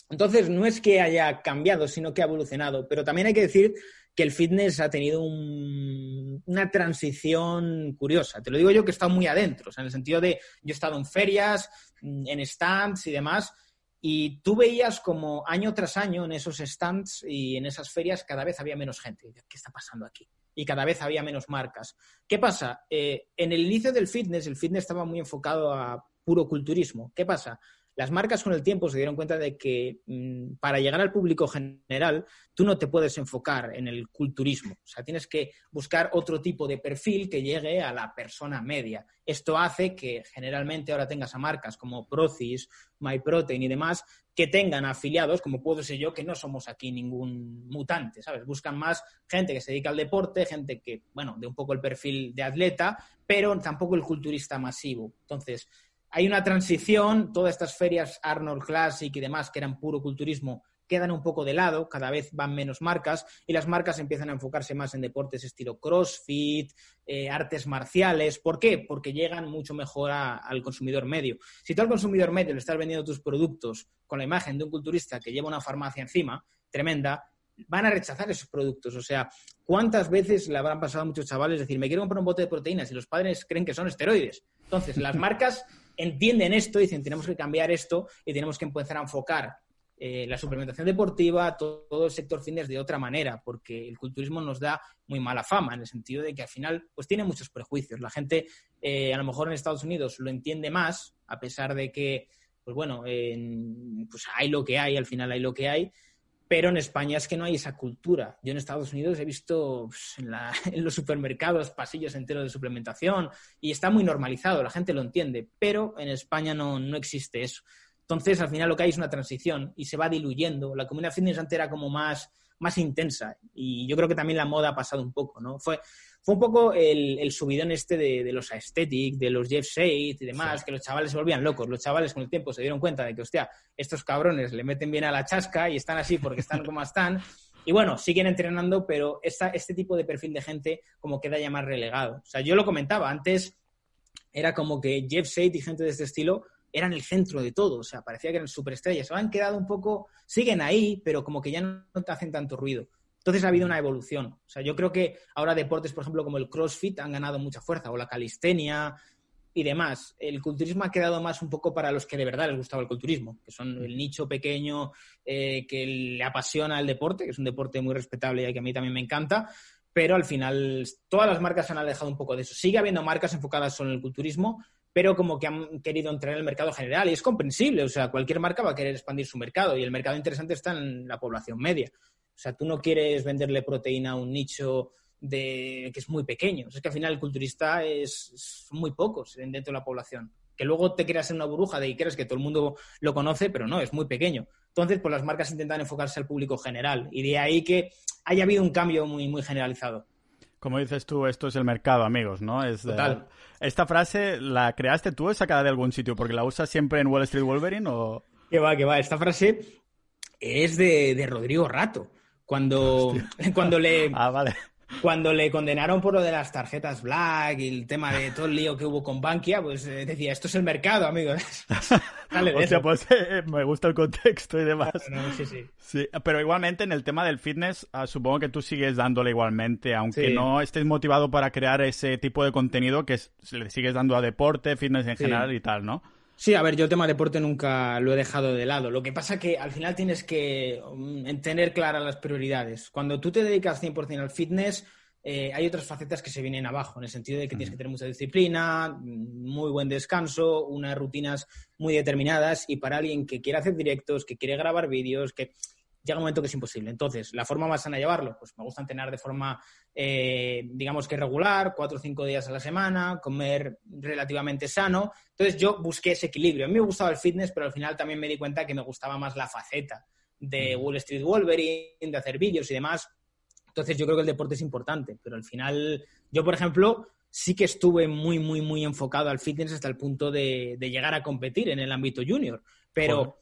Entonces, no es que haya cambiado, sino que ha evolucionado. Pero también hay que decir que el fitness ha tenido una transición curiosa. Te lo digo yo que he estado muy adentro, en el sentido de yo he estado en ferias, en stands y demás, y tú veías como año tras año en esos stands y en esas ferias cada vez había menos gente. ¿Qué está pasando aquí? Y cada vez había menos marcas. ¿Qué pasa? Eh, en el inicio del fitness, el fitness estaba muy enfocado a puro culturismo. ¿Qué pasa? Las marcas con el tiempo se dieron cuenta de que mm, para llegar al público general tú no te puedes enfocar en el culturismo. O sea, tienes que buscar otro tipo de perfil que llegue a la persona media. Esto hace que generalmente ahora tengas a marcas como Procis, MyProtein y demás que tengan afiliados, como puedo ser yo, que no somos aquí ningún mutante, ¿sabes? Buscan más gente que se dedica al deporte, gente que, bueno, de un poco el perfil de atleta, pero tampoco el culturista masivo. Entonces, hay una transición, todas estas ferias Arnold Classic y demás, que eran puro culturismo, quedan un poco de lado, cada vez van menos marcas y las marcas empiezan a enfocarse más en deportes estilo CrossFit, eh, artes marciales. ¿Por qué? Porque llegan mucho mejor al consumidor medio. Si tú al consumidor medio le estás vendiendo tus productos con la imagen de un culturista que lleva una farmacia encima, tremenda, van a rechazar esos productos. O sea, ¿cuántas veces le habrán pasado a muchos chavales decir, me quiero comprar un bote de proteínas y los padres creen que son esteroides? Entonces, las marcas entienden esto y dicen, tenemos que cambiar esto y tenemos que empezar a enfocar eh, la suplementación deportiva, todo, el sector fitness de otra manera, porque el culturismo nos da muy mala fama, en el sentido de que al final pues tiene muchos prejuicios. La gente, eh, a lo mejor en Estados Unidos, lo entiende más, a pesar de que, pues bueno, pues hay lo que hay, al final hay lo que hay, pero en España es que no hay esa cultura. Yo en Estados Unidos he visto pues, en, los supermercados pasillos enteros de suplementación y está muy normalizado, la gente lo entiende, pero en España no, no existe eso. Entonces, al final lo que hay es una transición y se va diluyendo. La comunidad fitness antes era como más, más intensa y yo creo que también la moda ha pasado un poco, ¿no? Fue, fue un poco el, subidón este de, los aesthetic, de los Jeff Shade y demás, que los chavales se volvían locos. Los chavales con el tiempo se dieron cuenta de que, hostia, estos cabrones le meten bien a la chasca y están así porque están como están. Y bueno, siguen entrenando, pero este tipo de perfil de gente como queda ya más relegado. O sea, yo lo comentaba, antes era como que Jeff Shade y gente de este estilo eran el centro de todo, o sea, parecía que eran superestrellas. Ahora han quedado un poco, siguen ahí, pero como que ya no te hacen tanto ruido. Entonces ha habido una evolución. O sea, yo creo que ahora deportes, por ejemplo, como el CrossFit han ganado mucha fuerza, o la calistenia y demás. El culturismo ha quedado más un poco para los que de verdad les gustaba el culturismo, que son el nicho pequeño eh, que le apasiona el deporte, que es un deporte muy respetable y que a mí también me encanta. Pero al final todas las marcas se han alejado un poco de eso. Sigue habiendo marcas enfocadas solo en el culturismo, pero como que han querido entrar en el mercado general y es comprensible. O sea, cualquier marca va a querer expandir su mercado y el mercado interesante está en la población media. O sea, tú no quieres venderle proteína a un nicho de, que es muy pequeño. es que al final el culturista es, muy pocos dentro de la población. Que luego te creas en una burbuja de que crees que todo el mundo lo conoce, pero no, es muy pequeño. Entonces, pues las marcas intentan enfocarse al público general. Y de ahí que haya habido un cambio muy, muy generalizado. Como dices tú, esto es el mercado, amigos, ¿no? Es Total. ¿Esta frase la creaste tú o sacada de algún sitio? ¿Porque la usas siempre en Wall Street Wolverine o...? Que va, que va. Esta frase es de, de Rodrigo Rato. Cuando, cuando le. Ah, vale. Cuando le condenaron por lo de las tarjetas Black y el tema de todo el lío que hubo con Bankia, pues eh, decía, esto es el mercado, amigos. o sea, pues eh, me gusta el contexto y demás. sí, sí. sí, Pero igualmente en el tema del fitness, ah, supongo que tú sigues dándole igualmente, aunque no estés motivado para crear ese tipo de contenido que le sigues dando a deporte, fitness en general y tal, ¿no? Sí, a ver, yo el tema deporte nunca lo he dejado de lado. Lo que pasa que al final tienes que mm, tener claras las prioridades. Cuando tú te dedicas 100% al fitness, eh, hay otras facetas que se vienen abajo, en el sentido de que tienes que tener mucha disciplina, mm, muy buen descanso, unas rutinas muy determinadas y para alguien que quiere hacer directos, que quiere grabar vídeos, que llega un momento que es imposible. Entonces, la forma más sana de llevarlo, pues me gusta entrenar de forma, eh, digamos que regular, cuatro o cinco días a la semana, comer relativamente sano. Entonces, yo busqué ese equilibrio. A mí me gustaba el fitness, pero al final también me di cuenta que me gustaba más la faceta de Wall Street Wolverine, de hacer vídeos y demás. Entonces, yo creo que el deporte es importante, pero al final, yo, por ejemplo, sí que estuve muy, muy, muy enfocado al fitness hasta el punto de, llegar a competir en el ámbito junior. Pero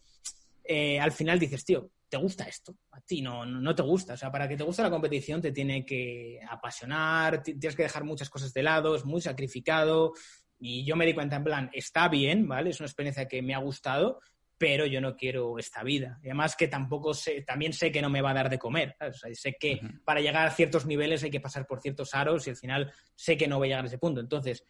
eh, al final dices, tío, ¿te gusta esto? A ti no, no te gusta. O sea, para que te guste la competición te tiene que apasionar, tienes que dejar muchas cosas de lado, es muy sacrificado. Y yo me di cuenta, en plan, está bien, ¿vale? Es una experiencia que me ha gustado, pero yo no quiero esta vida. Y además que tampoco sé, también sé que no me va a dar de comer. O sea, sé que para llegar a ciertos niveles hay que pasar por ciertos aros y al final sé que no voy a llegar a ese punto. Entonces,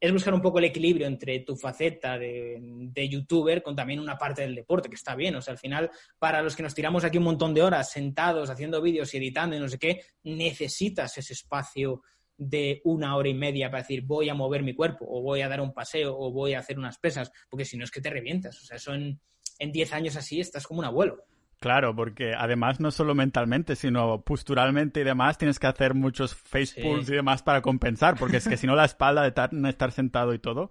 es buscar un poco el equilibrio entre tu faceta de, youtuber con también una parte del deporte, que está bien. O sea, al final, para los que nos tiramos aquí un montón de horas sentados haciendo vídeos y editando y no sé qué, necesitas ese espacio de una hora y media para decir voy a mover mi cuerpo o voy a dar un paseo o voy a hacer unas pesas, porque si no es que te revientas. O sea, eso en 10 años así estás como un abuelo. Claro, porque además no solo mentalmente, sino posturalmente y demás, tienes que hacer muchos face pulls y demás para compensar, porque es que si no la espalda de estar, sentado y todo.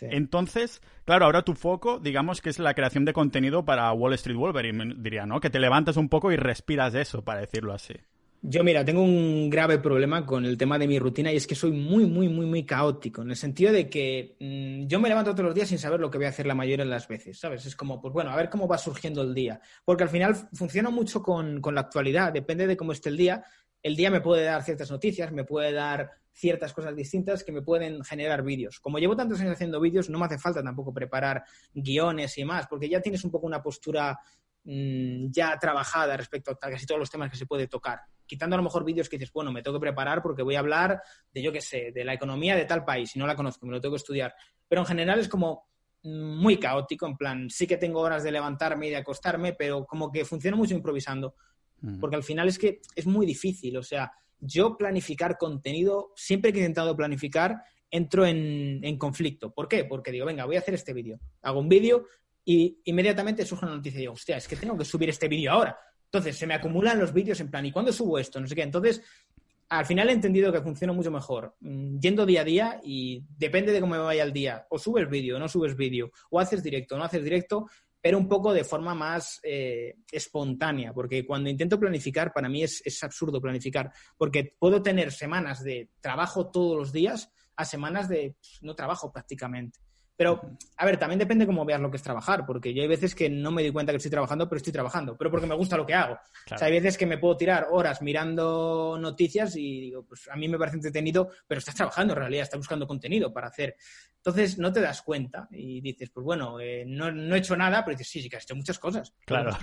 Entonces, claro, ahora tu foco, digamos que es la creación de contenido para Wall Street Wolverine, diría, ¿no? Que te levantas un poco y respiras eso, para decirlo así. Yo, mira, tengo un grave problema con el tema de mi rutina y es que soy muy, muy, muy, muy caótico, en el sentido de que mm, yo me levanto todos los días sin saber lo que voy a hacer la mayoría de las veces, ¿sabes? Es como, pues bueno, a ver cómo va surgiendo el día, porque al final funciona mucho con, con la actualidad, depende de cómo esté el día, el día me puede dar ciertas noticias, me puede dar ciertas cosas distintas que me pueden generar vídeos. Como llevo tantos años haciendo vídeos, no me hace falta tampoco preparar guiones y más, porque ya tienes un poco una postura Mm, ya trabajada respecto a casi todos los temas que se puede tocar. Quitando a lo mejor vídeos que dices, bueno, me tengo que preparar porque voy a hablar de, yo qué sé, de la economía de tal país, si no la conozco, me lo tengo que estudiar. Pero en general es como muy caótico, en plan, sí que tengo horas de levantarme y de acostarme, pero como que funciona mucho improvisando. Mm. Porque al final es que es muy difícil, o sea, yo planificar contenido, siempre que he intentado planificar, entro en, en, conflicto. ¿Por qué? Porque digo, venga, voy a hacer este vídeo. Hago un vídeo, y inmediatamente surge una noticia y digo, hostia, es que tengo que subir este vídeo ahora. Entonces, se me acumulan los vídeos en plan, ¿y cuándo subo esto? No sé qué. Entonces, al final he entendido que funciona mucho mejor mm, yendo día a día y depende de cómo me vaya el día. O subes vídeo, no subes vídeo, o haces directo, no haces directo, pero un poco de forma más eh, espontánea, porque cuando intento planificar, para mí es, es, absurdo planificar, porque puedo tener semanas de trabajo todos los días a semanas de pues, no trabajo prácticamente. Pero, a ver, también depende cómo veas lo que es trabajar, porque yo hay veces que no me doy cuenta que estoy trabajando, pero estoy trabajando, pero porque me gusta lo que hago. O sea, hay veces que me puedo tirar horas mirando noticias y digo, pues a mí me parece entretenido, pero estás trabajando en realidad, estás buscando contenido para hacer. Entonces, no te das cuenta y dices, pues bueno, eh, no, no, he hecho nada, pero dices, sí, sí, que has hecho muchas cosas. Claro.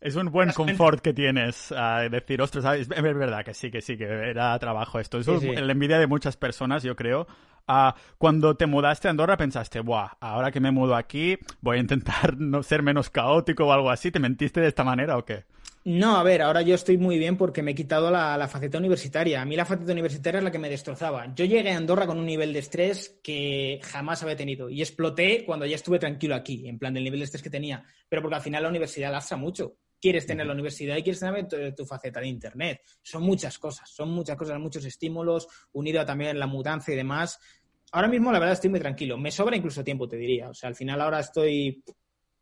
Es un buen confort que tienes a decir, ostras, ¿sabes? es verdad que sí, que sí, que era trabajo esto. Eso sí, sí. es la envidia de muchas personas, yo creo, Uh, cuando te mudaste a Andorra pensaste, Buah, ahora que me mudo aquí voy a intentar no ser menos caótico o algo así. ¿Te mentiste de esta manera o qué? No, a ver, ahora yo estoy muy bien porque me he quitado la, la, faceta universitaria. A mí la faceta universitaria es la que me destrozaba. Yo llegué a Andorra con un nivel de estrés que jamás había tenido y exploté cuando ya estuve tranquilo aquí, en plan del nivel de estrés que tenía. Pero porque al final la universidad lastra mucho. Quieres tener la universidad y quieres tener tu, tu, faceta de Internet. Son muchas cosas, son muchas cosas, muchos estímulos, unido a también la mudanza y demás ahora mismo la verdad estoy muy tranquilo. Me sobra incluso tiempo, te diría. O sea, al final ahora estoy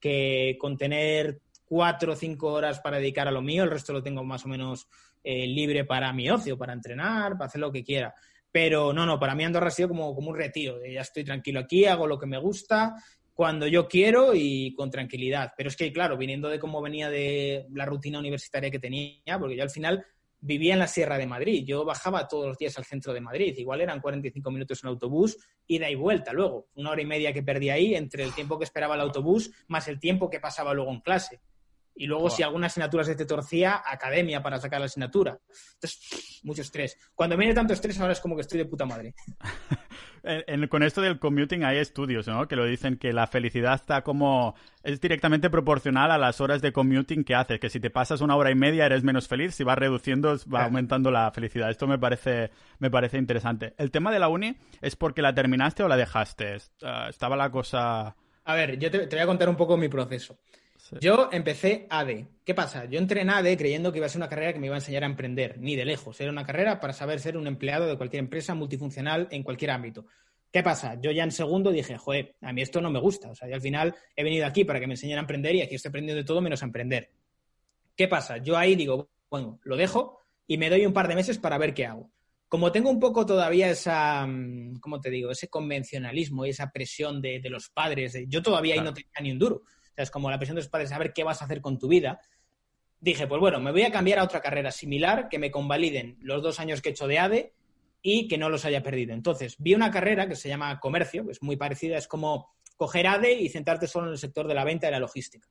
que con tener cuatro o cinco horas para dedicar a lo mío, el resto lo tengo más o menos eh, libre para mi ocio, para entrenar, para hacer lo que quiera. Pero no, no, para mí Andorra ha sido como, como un retiro. Ya estoy tranquilo aquí, hago lo que me gusta, cuando yo quiero y con tranquilidad. Pero es que, claro, viniendo de cómo venía de la rutina universitaria que tenía, porque yo al final vivía en la Sierra de Madrid. Yo bajaba todos los días al centro de Madrid. Igual eran 45 minutos en autobús, ida y vuelta luego. Una hora y media que perdí ahí entre el tiempo que esperaba el autobús más el tiempo que pasaba luego en clase. Y luego, si alguna asignatura se te torcía, academia para sacar la asignatura. Entonces, mucho estrés. Cuando viene tanto estrés, ahora es como que estoy de puta madre. en, con esto del commuting hay estudios, ¿no? Que lo dicen que la felicidad está como... Es directamente proporcional a las horas de commuting que haces. Que si te pasas una hora y media eres menos feliz. Si vas reduciendo, va aumentando la felicidad. Esto me parece, me parece interesante. ¿El tema de la uni es porque la terminaste o la dejaste? Uh, estaba la cosa... A ver, yo te, te voy a contar un poco mi proceso. Sí. Yo empecé AD. ¿Qué pasa? Yo entré en AD creyendo que iba a ser una carrera que me iba a enseñar a emprender, ni de lejos. Era una carrera para saber ser un empleado de cualquier empresa multifuncional en cualquier ámbito. ¿Qué pasa? Yo ya en segundo dije, joder, a mí esto no me gusta. O sea, yo al final he venido aquí para que me enseñen a emprender y aquí estoy aprendiendo de todo menos a emprender. ¿Qué pasa? Yo ahí digo, bueno, lo dejo y me doy un par de meses para ver qué hago. Como tengo un poco todavía esa, mm, ¿cómo te digo? Ese convencionalismo y esa presión de, de los padres. De, yo todavía claro. ahí no tenía ni un duro sea, es como la presión de los padres, saber qué vas a hacer con tu vida. Dije, pues bueno, me voy a cambiar a otra carrera similar, que me convaliden los dos años que he hecho de ADE y que no los haya perdido. Entonces, vi una carrera que se llama comercio, que es muy parecida, es como coger ADE y centrarte solo en el sector de la venta y la logística.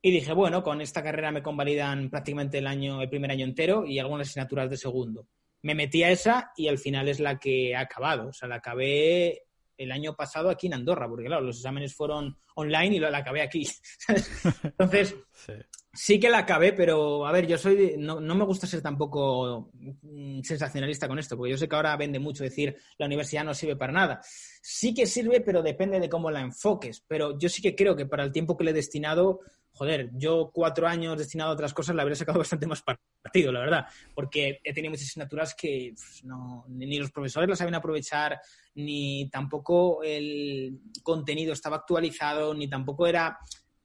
Y dije, bueno, con esta carrera me convalidan prácticamente el año, el primer año entero y algunas asignaturas de segundo. Me metí a esa y al final es la que he acabado. O sea, la acabé el año pasado aquí en Andorra, porque claro, los exámenes fueron online y lo, la acabé aquí. Entonces, sí. sí. que la acabé, pero a ver, yo soy, no, no, me gusta ser tampoco sensacionalista con esto, porque yo sé que ahora vende mucho decir la universidad no sirve para nada. Sí que sirve, pero depende de cómo la enfoques. Pero yo sí que creo que para el tiempo que le he destinado, joder, yo cuatro años destinado a otras cosas la habría sacado bastante más partido, la verdad, porque he tenido muchas asignaturas que pues, no, ni los profesores las saben aprovechar, ni tampoco el contenido estaba actualizado, ni tampoco era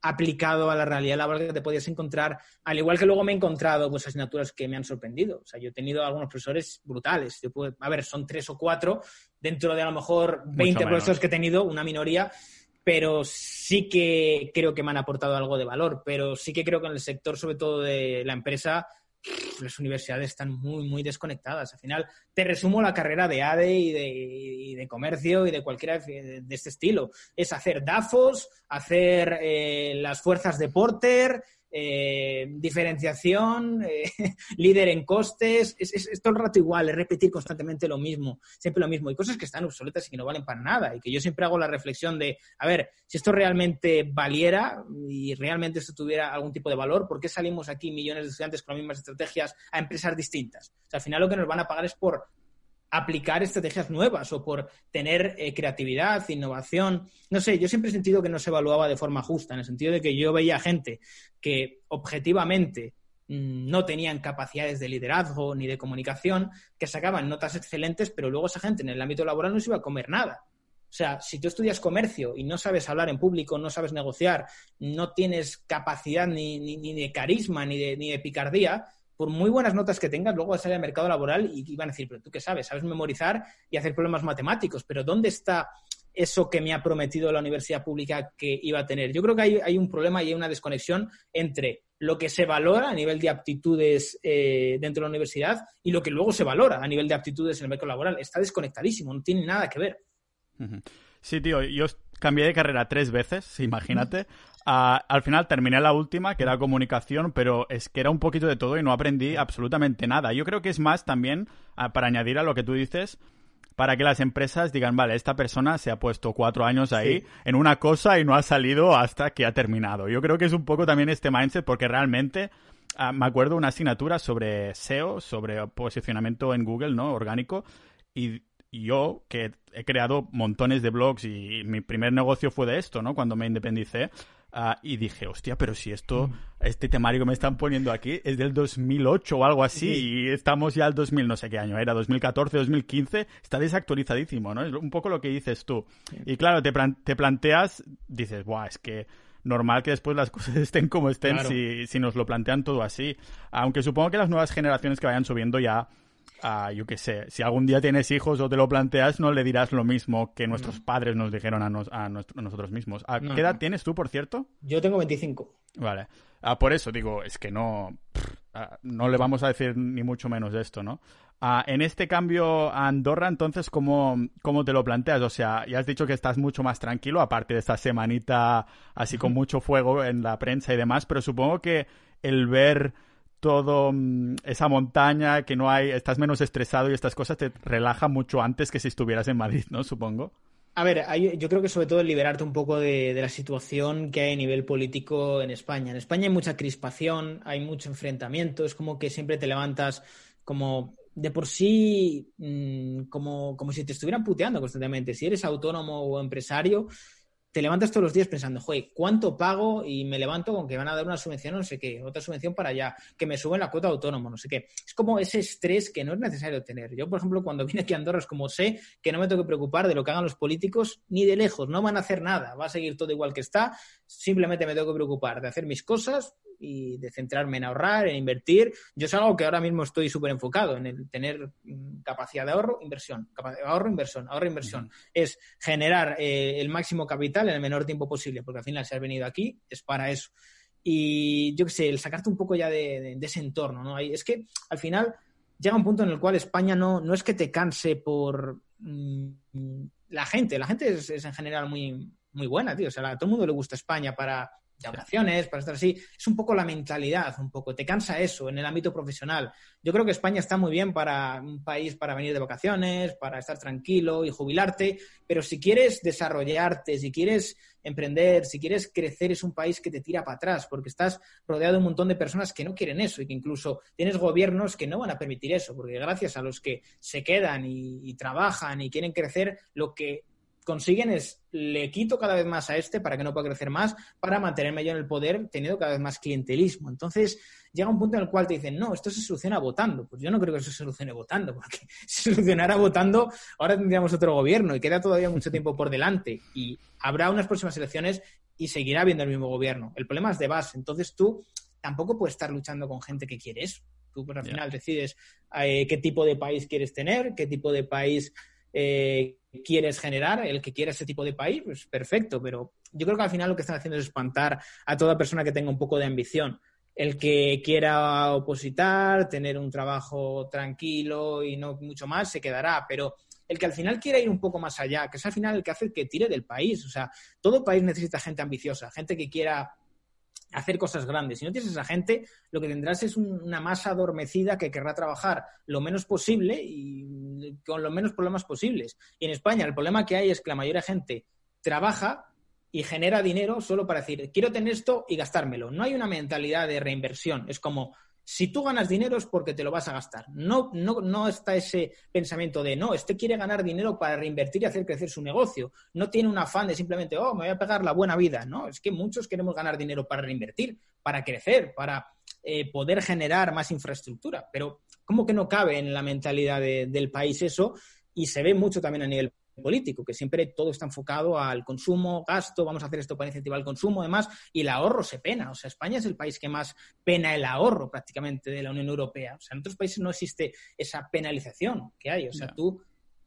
aplicado a la realidad laboral que te podías encontrar, al igual que luego me he encontrado pues asignaturas que me han sorprendido. O sea, yo he tenido algunos profesores brutales. Yo puedo, a ver, son tres o cuatro dentro de a lo mejor 20 profesores que he tenido, una minoría, pero sí que creo que me han aportado algo de valor, pero sí que creo que en el sector, sobre todo de la empresa, las universidades están muy, muy desconectadas. Al final, te resumo la carrera de ADE y de, de comercio y de cualquiera de, este estilo. Es hacer DAFOS, hacer eh, las fuerzas de Porter, eh, diferenciación, eh, líder en costes, es, todo el rato igual, es repetir constantemente lo mismo, siempre lo mismo. Y cosas que están obsoletas y que no valen para nada. Y que yo siempre hago la reflexión de, a ver, si esto realmente valiera y realmente esto tuviera algún tipo de valor, ¿por qué salimos aquí millones de estudiantes con las mismas estrategias a empresas distintas? O sea, al final lo que nos van a pagar es por aplicar estrategias nuevas o por tener eh, creatividad, innovación. No sé, yo siempre he sentido que no se evaluaba de forma justa, en el sentido de que yo veía gente que objetivamente mm, no tenían capacidades de liderazgo ni de comunicación, que sacaban notas excelentes, pero luego esa gente en el ámbito laboral no se iba a comer nada. O sea, si tú estudias comercio y no sabes hablar en público, no sabes negociar, no tienes capacidad ni, ni, de carisma ni de, ni de picardía, por muy buenas notas que tengas, luego vas a salir al mercado laboral y van a decir, pero tú qué sabes, sabes memorizar y hacer problemas matemáticos, pero ¿dónde está eso que me ha prometido la universidad pública que iba a tener? Yo creo que hay, hay un problema y hay una desconexión entre lo que se valora a nivel de aptitudes eh, dentro de la universidad y lo que luego se valora a nivel de aptitudes en el mercado laboral. Está desconectadísimo, no tiene nada que ver. Sí, tío, yo cambié de carrera tres veces, imagínate. Al final terminé la última, que era comunicación, pero es que era un poquito de todo y no aprendí absolutamente nada. Yo creo que es más también, para añadir a lo que tú dices, para que las empresas digan, vale, esta persona se ha puesto cuatro años ahí en una cosa y no ha salido hasta que ha terminado. Yo creo que es un poco también este mindset porque realmente ah, me acuerdo una asignatura sobre SEO, sobre posicionamiento en Google, ¿no? Orgánico. Y y yo, que he creado montones de blogs y, mi primer negocio fue de esto, ¿no? Cuando me independicé. Ah, y dije, hostia, pero si esto, mm. este temario que me están poniendo aquí es del 2008 o algo así y estamos ya al 2000, no sé qué año era, 2014, 2015, está desactualizadísimo, ¿no? Es un poco lo que dices tú. Y claro, te, te planteas, dices, buah, es que normal que después las cosas estén como estén si, si nos lo plantean todo así. Aunque supongo que las nuevas generaciones que vayan subiendo ya yo qué sé, si algún día tienes hijos o te lo planteas, no le dirás lo mismo que nuestros padres nos dijeron a, a, nosotros mismos. ¿A qué edad tienes tú, por cierto? Yo tengo 25. Vale. Ah, por eso digo, es que no, ah, no le vamos a decir ni mucho menos de esto, ¿no? Ah, en este cambio a Andorra, entonces, ¿cómo, ¿cómo te lo planteas? O sea, ya has dicho que estás mucho más tranquilo, aparte de esta semanita así con mucho fuego en la prensa y demás, pero supongo que el ver todo mm, esa montaña, que no hay, estás menos estresado y estas cosas te relaja mucho antes que si estuvieras en Madrid, ¿no? Supongo. A ver, yo creo que sobre todo liberarte un poco de, la situación que hay a nivel político en España. En España hay mucha crispación, hay mucho enfrentamiento, es como que siempre te levantas como de por sí, mm, como, como si te estuvieran puteando constantemente. Si eres autónomo o empresario, te levantas todos los días pensando, joder, ¿cuánto pago? Y me levanto con que van a dar una subvención, no sé qué, otra subvención para allá, que me suben la cuota autónomo, no sé qué. Es como ese estrés que no es necesario tener. Yo, por ejemplo, cuando vine aquí a Andorra como sé que no me tengo que preocupar de lo que hagan los políticos ni de lejos, no van a hacer nada, va a seguir todo igual que está, simplemente me tengo que preocupar de hacer mis cosas, y de centrarme en ahorrar, en invertir. Yo es algo que ahora mismo estoy súper enfocado en el tener mm, capacidad de ahorro, inversión, ahorro, inversión, ahorro, inversión. Es generar eh, el máximo capital en el menor tiempo posible, porque al final si has venido aquí es para eso. Y yo qué sé, el sacarte un poco ya de, ese entorno, ¿no? Es que al final llega un punto en el cual España no, no es que te canse por mm, la gente, la gente es, es, en general muy, muy buena, tío. O sea, a todo el mundo le gusta España para vacaciones, para estar así. Es un poco la mentalidad, un poco. Te cansa eso en el ámbito profesional. Yo creo que España está muy bien para un país para venir de vacaciones, para estar tranquilo y jubilarte, pero si quieres desarrollarte, si quieres emprender, si quieres crecer, es un país que te tira para atrás, porque estás rodeado de un montón de personas que no quieren eso y que incluso tienes gobiernos que no van a permitir eso, porque gracias a los que se quedan y, y trabajan y quieren crecer, lo que consiguen es, le quito cada vez más a este para que no pueda crecer más, para mantenerme yo en el poder, teniendo cada vez más clientelismo. Entonces, llega un punto en el cual te dicen, no, esto se soluciona votando. Pues yo no creo que eso se solucione votando, porque si se solucionara votando, ahora tendríamos otro gobierno y queda todavía mucho tiempo por delante. Y habrá unas próximas elecciones y seguirá habiendo el mismo gobierno. El problema es de base. Entonces tú tampoco puedes estar luchando con gente que quiere eso. Tú, pues, al final decides eh, qué tipo de país quieres tener, qué tipo de país eh, quieres generar, el que quiera ese tipo de país, pues perfecto, pero yo creo que al final lo que están haciendo es espantar a toda persona que tenga un poco de ambición. El que quiera opositar, tener un trabajo tranquilo y no mucho más, se quedará, pero el que al final quiera ir un poco más allá, que es al final el que hace que tire del país. O sea, todo país necesita gente ambiciosa, gente que quiera hacer cosas grandes. Si no tienes esa gente, lo que tendrás es una masa adormecida que querrá trabajar lo menos posible y con los menos problemas posibles. Y en España el problema que hay es que la mayoría de gente trabaja y genera dinero solo para decir, quiero tener esto y gastármelo. No hay una mentalidad de reinversión. Es como, si tú ganas dinero es porque te lo vas a gastar. No, no, no está ese pensamiento de, no, este quiere ganar dinero para reinvertir y hacer crecer su negocio. No tiene un afán de simplemente, oh, me voy a pegar la buena vida. No, es que muchos queremos ganar dinero para reinvertir, para crecer, para eh, poder generar más infraestructura. Pero ¿cómo que no cabe en la mentalidad del país eso? Y se ve mucho también a nivel político, que siempre todo está enfocado al consumo, gasto, vamos a hacer esto para incentivar el consumo, además, y el ahorro se pena. O sea, España es el país que más pena el ahorro prácticamente de la Unión Europea. O sea, en otros países no existe esa penalización que hay. O sea, tú,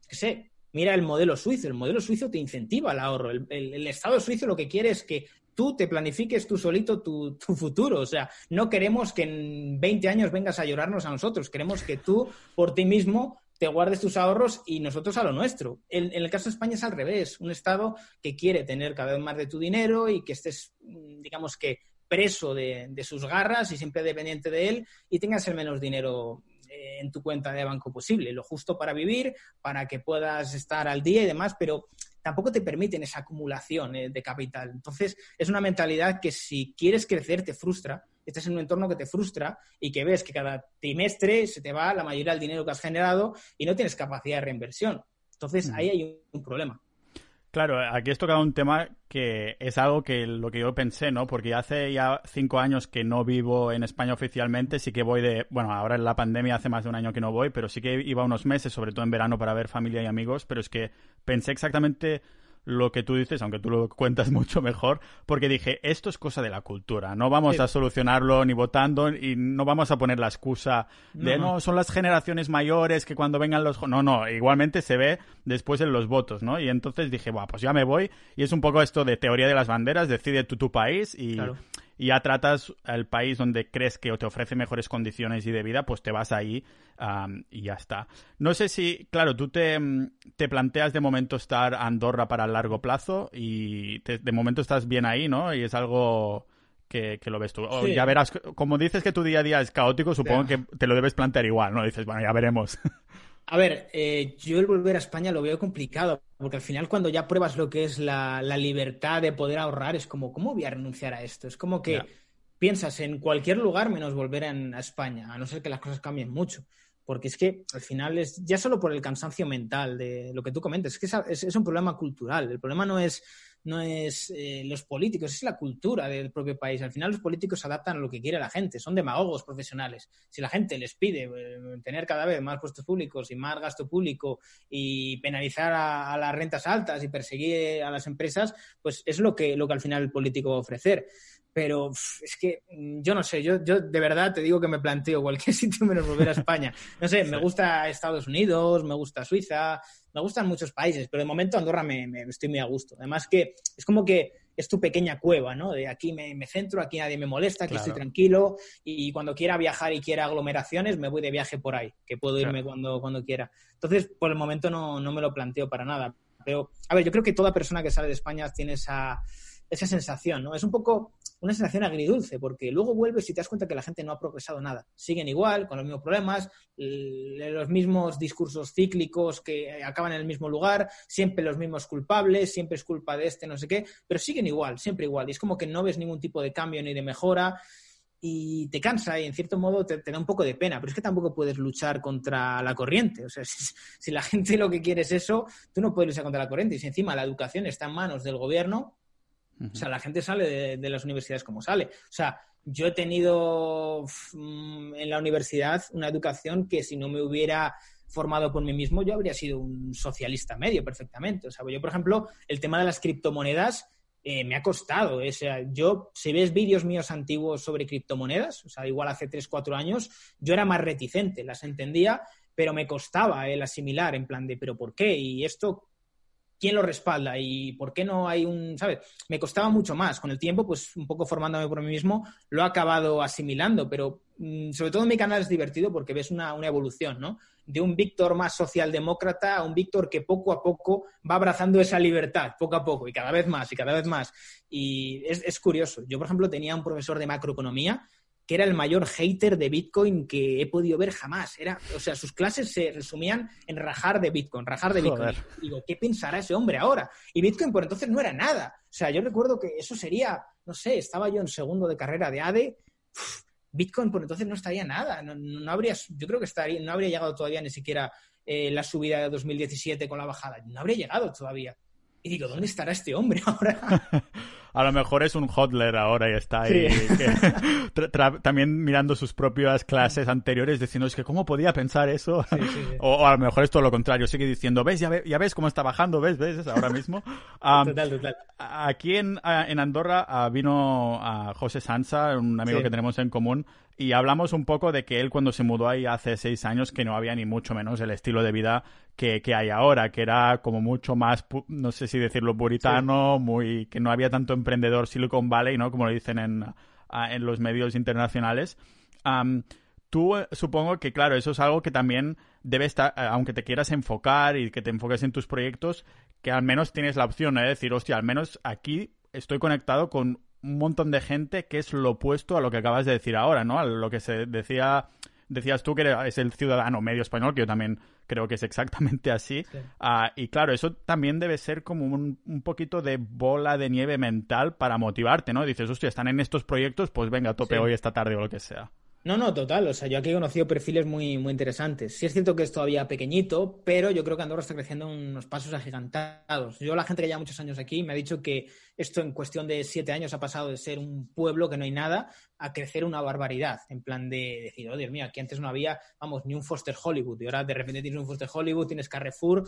qué sé, mira el modelo suizo. El modelo suizo te incentiva el ahorro. El, Estado suizo lo que quiere es que tú te planifiques tú solito tu, tu, futuro. O sea, no queremos que en 20 años vengas a llorarnos a nosotros. Queremos que tú, por ti mismo, te guardes tus ahorros y nosotros a lo nuestro. En, el caso de España es al revés, un Estado que quiere tener cada vez más de tu dinero y que estés, mm, digamos que, preso de, sus garras y siempre dependiente de él y tengas el menos dinero eh, en tu cuenta de banco posible, lo justo para vivir, para que puedas estar al día y demás, pero tampoco te permiten esa acumulación eh, de capital. Entonces, es una mentalidad que si quieres crecer te frustra estás en un entorno que te frustra y que ves que cada trimestre se te va la mayoría del dinero que has generado y no tienes capacidad de reinversión. Entonces, ahí hay un problema. Claro, aquí has tocado un tema que es algo que lo que yo pensé, ¿no? Porque hace ya cinco años que no vivo en España oficialmente, sí que voy de, bueno, ahora en la pandemia hace más de un año que no voy, pero sí que iba unos meses, sobre todo en verano, para ver familia y amigos, pero es que pensé exactamente lo que tú dices, aunque tú lo cuentas mucho mejor, porque dije, esto es cosa de la cultura, no vamos a solucionarlo ni votando y no vamos a poner la excusa de no, son las generaciones mayores que cuando vengan los... No, no, igualmente se ve después en los votos, ¿no? Y entonces dije, bueno, pues ya me voy y es un poco esto de teoría de las banderas, decide tú tu país y y ya tratas el país donde crees que te ofrece mejores condiciones y de vida, pues te vas ahí y ya está. No sé si, claro, tú te, te, planteas de momento estar Andorra para el largo plazo y de momento estás bien ahí, ¿no? Y es algo que, lo ves tú. ya verás, como dices que tu día a día es caótico, supongo que te lo debes plantear igual, ¿no? Dices, bueno, ya veremos. A ver, eh, yo el volver a España lo veo complicado, porque al final cuando ya pruebas lo que es la, libertad de poder ahorrar, es como, ¿cómo voy a renunciar a esto? Es como que piensas en cualquier lugar menos volver a, España, a no ser que las cosas cambien mucho. Porque es que al final es ya solo por el cansancio mental de lo que tú comentas, es que es un problema cultural. El problema no es no es eh, los políticos, es la cultura del propio país. Al final los políticos se adaptan a lo que quiere la gente, son demagogos profesionales. Si la gente les pide eh, tener cada vez más puestos públicos y más gasto público y penalizar a, las rentas altas y perseguir a las empresas, pues es lo que, lo que al final el político va a ofrecer pero es que mm, yo no sé, yo, yo de verdad te digo que me planteo cualquier sitio menos volver a España. No sé, me gusta Estados Unidos, me gusta Suiza, me gustan muchos países, pero de momento Andorra me, estoy muy a gusto. Además que es como que es tu pequeña cueva, ¿no? De aquí me, centro, aquí nadie me molesta, aquí estoy tranquilo y cuando quiera viajar y quiera aglomeraciones me voy de viaje por ahí, que puedo irme cuando, cuando quiera. Entonces, por el momento no, no me lo planteo para nada. Pero, a ver, yo creo que toda persona que sale de España tiene esa esa sensación, ¿no? Es un poco una sensación agridulce, porque luego vuelves y te das cuenta que la gente no ha progresado nada. Siguen igual, con los mismos problemas, los mismos discursos cíclicos que acaban en el mismo lugar, siempre los mismos culpables, siempre es culpa de este, no sé qué, pero siguen igual, siempre igual. Y es como que no ves ningún tipo de cambio ni de mejora y te cansa y en cierto modo te, da un poco de pena, pero es que tampoco puedes luchar contra la corriente. O sea, si, la gente lo que quiere es eso, tú no puedes luchar contra la corriente. Y si encima la educación está en manos del gobierno, o sea, la gente sale de, las universidades como sale. O sea, yo he tenido mm, en la universidad una educación que si no me hubiera formado por mí mismo, yo habría sido un socialista medio perfectamente. O sea, yo, por ejemplo, el tema de las criptomonedas eh, me ha costado. O sea, yo, si ves vídeos míos antiguos sobre criptomonedas, o sea, igual hace 3, 4 años, yo era más reticente, las entendía, pero me costaba el asimilar en plan de, ¿pero por qué? Y esto, quién lo respalda y por qué no hay un, ¿sabes? Me costaba mucho más. Con el tiempo, pues un poco formándome por mí mismo, lo he acabado asimilando, pero mm, sobre todo en mi canal es divertido porque ves una, evolución, ¿no? De un Víctor más socialdemócrata a un Víctor que poco a poco va abrazando esa libertad, poco a poco, y cada vez más, y cada vez más. Y es, es curioso. Yo, por ejemplo, tenía un profesor de macroeconomía que era el mayor hater de Bitcoin que he podido ver jamás. Era, o sea, sus clases se resumían en rajar de Bitcoin, rajar de Bitcoin. Digo, ¿qué pensará ese hombre ahora? Y Bitcoin por entonces no era nada. O sea, yo recuerdo que eso sería, no sé, estaba yo en segundo de carrera de ADE. Bitcoin por entonces no estaría nada. No, habría, yo creo que estaría, no habría llegado todavía ni siquiera eh, la subida de 2017 con la bajada. No habría llegado todavía. Y digo, ¿dónde estará este hombre ahora? A lo mejor es un hodler ahora y está ahí también mirando sus propias clases anteriores diciendo, es que ¿cómo podía pensar eso? o, a lo mejor es todo lo contrario, sigue diciendo, ¿ves? Ya, ya ves cómo está bajando, ¿ves? ¿Ves? Ahora mismo. total, total. Aquí en, en Andorra vino a José Sansa, un amigo que tenemos en común, y hablamos un poco de que él cuando se mudó ahí hace seis años que no había ni mucho menos el estilo de vida que, hay ahora, que era como mucho más, no sé si decirlo, puritano, muy que no había tanto emprendedor Silicon Valley, ¿no? Como lo dicen en, en los medios internacionales. tú eh, supongo que, claro, eso es algo que también debe estar, eh, aunque te quieras enfocar y que te enfoques en tus proyectos, que al menos tienes la opción de decir, hostia, al menos aquí estoy conectado con un montón de gente que es lo opuesto a lo que acabas de decir ahora, ¿no? A lo que se decía, decías tú que es el ciudadano medio español, que yo también creo que es exactamente así. Ah, y claro, eso también debe ser como un, un, poquito de bola de nieve mental para motivarte, ¿no? Dices, hostia, están en estos proyectos, pues venga, tope hoy, esta tarde o lo que sea. No, no, total. O sea, yo aquí he conocido perfiles muy, muy interesantes. Sí es cierto que es todavía pequeñito, pero yo creo que Andorra está creciendo unos pasos agigantados. Yo, la gente que lleva muchos años aquí, me ha dicho que esto en cuestión de siete años ha pasado de ser un pueblo que no hay nada a crecer una barbaridad. En plan de decir, oh Dios mío, aquí antes no había, vamos, ni un Foster Hollywood. Y ahora de repente tienes un Foster Hollywood, tienes Carrefour,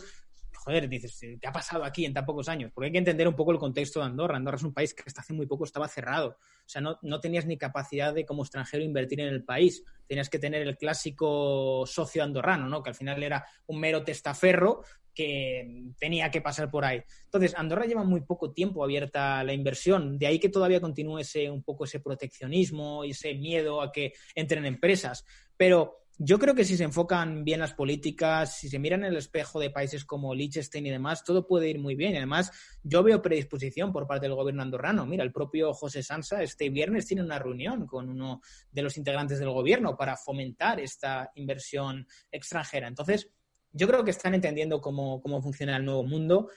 joder, dices, ¿qué ha pasado aquí en tan pocos años? Porque hay que entender un poco el contexto de Andorra. Andorra es un país que hasta hace muy poco estaba cerrado. O sea, no, no tenías ni capacidad de como extranjero invertir en el país. Tenías que tener el clásico socio andorrano, ¿no? Que al final era un mero testaferro que tenía que pasar por ahí. Entonces, Andorra lleva muy poco tiempo abierta la inversión, de ahí que todavía continúe ese, un poco ese proteccionismo y ese miedo a que entren empresas. Pero yo creo que si se enfocan bien las políticas, si se miran en el espejo de países como Liechtenstein y demás, todo puede ir muy bien. Y además, yo veo predisposición por parte del gobierno andorrano. Mira, el propio José Sansa este viernes tiene una reunión con uno de los integrantes del gobierno para fomentar esta inversión extranjera. Entonces, yo creo que están entendiendo cómo, cómo funciona el nuevo mundo,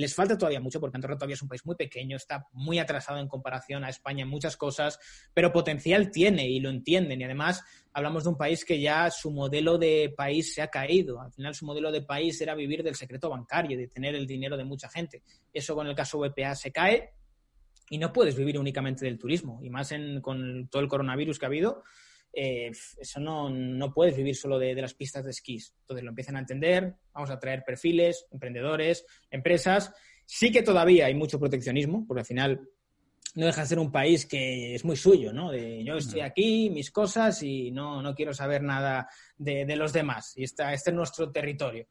les falta todavía mucho porque Andorra todavía es un país muy pequeño, está muy atrasado en comparación a España en muchas cosas, pero potencial tiene y lo entienden. Y además hablamos de un país que ya su modelo de país se ha caído. Al final su modelo de país era vivir del secreto bancario, de tener el dinero de mucha gente. Eso con el caso VPA se cae y no puedes vivir únicamente del turismo. Y más con todo el coronavirus que ha habido, eh, eso no, no, puedes vivir solo de, las pistas de esquís. Entonces lo empiezan a entender, vamos a traer perfiles, emprendedores, empresas. Sí que todavía hay mucho proteccionismo, porque al final no deja de ser un país que es muy suyo, ¿no? De yo estoy aquí, mis cosas y no, no quiero saber nada de, de los demás. Y esta, este es nuestro territorio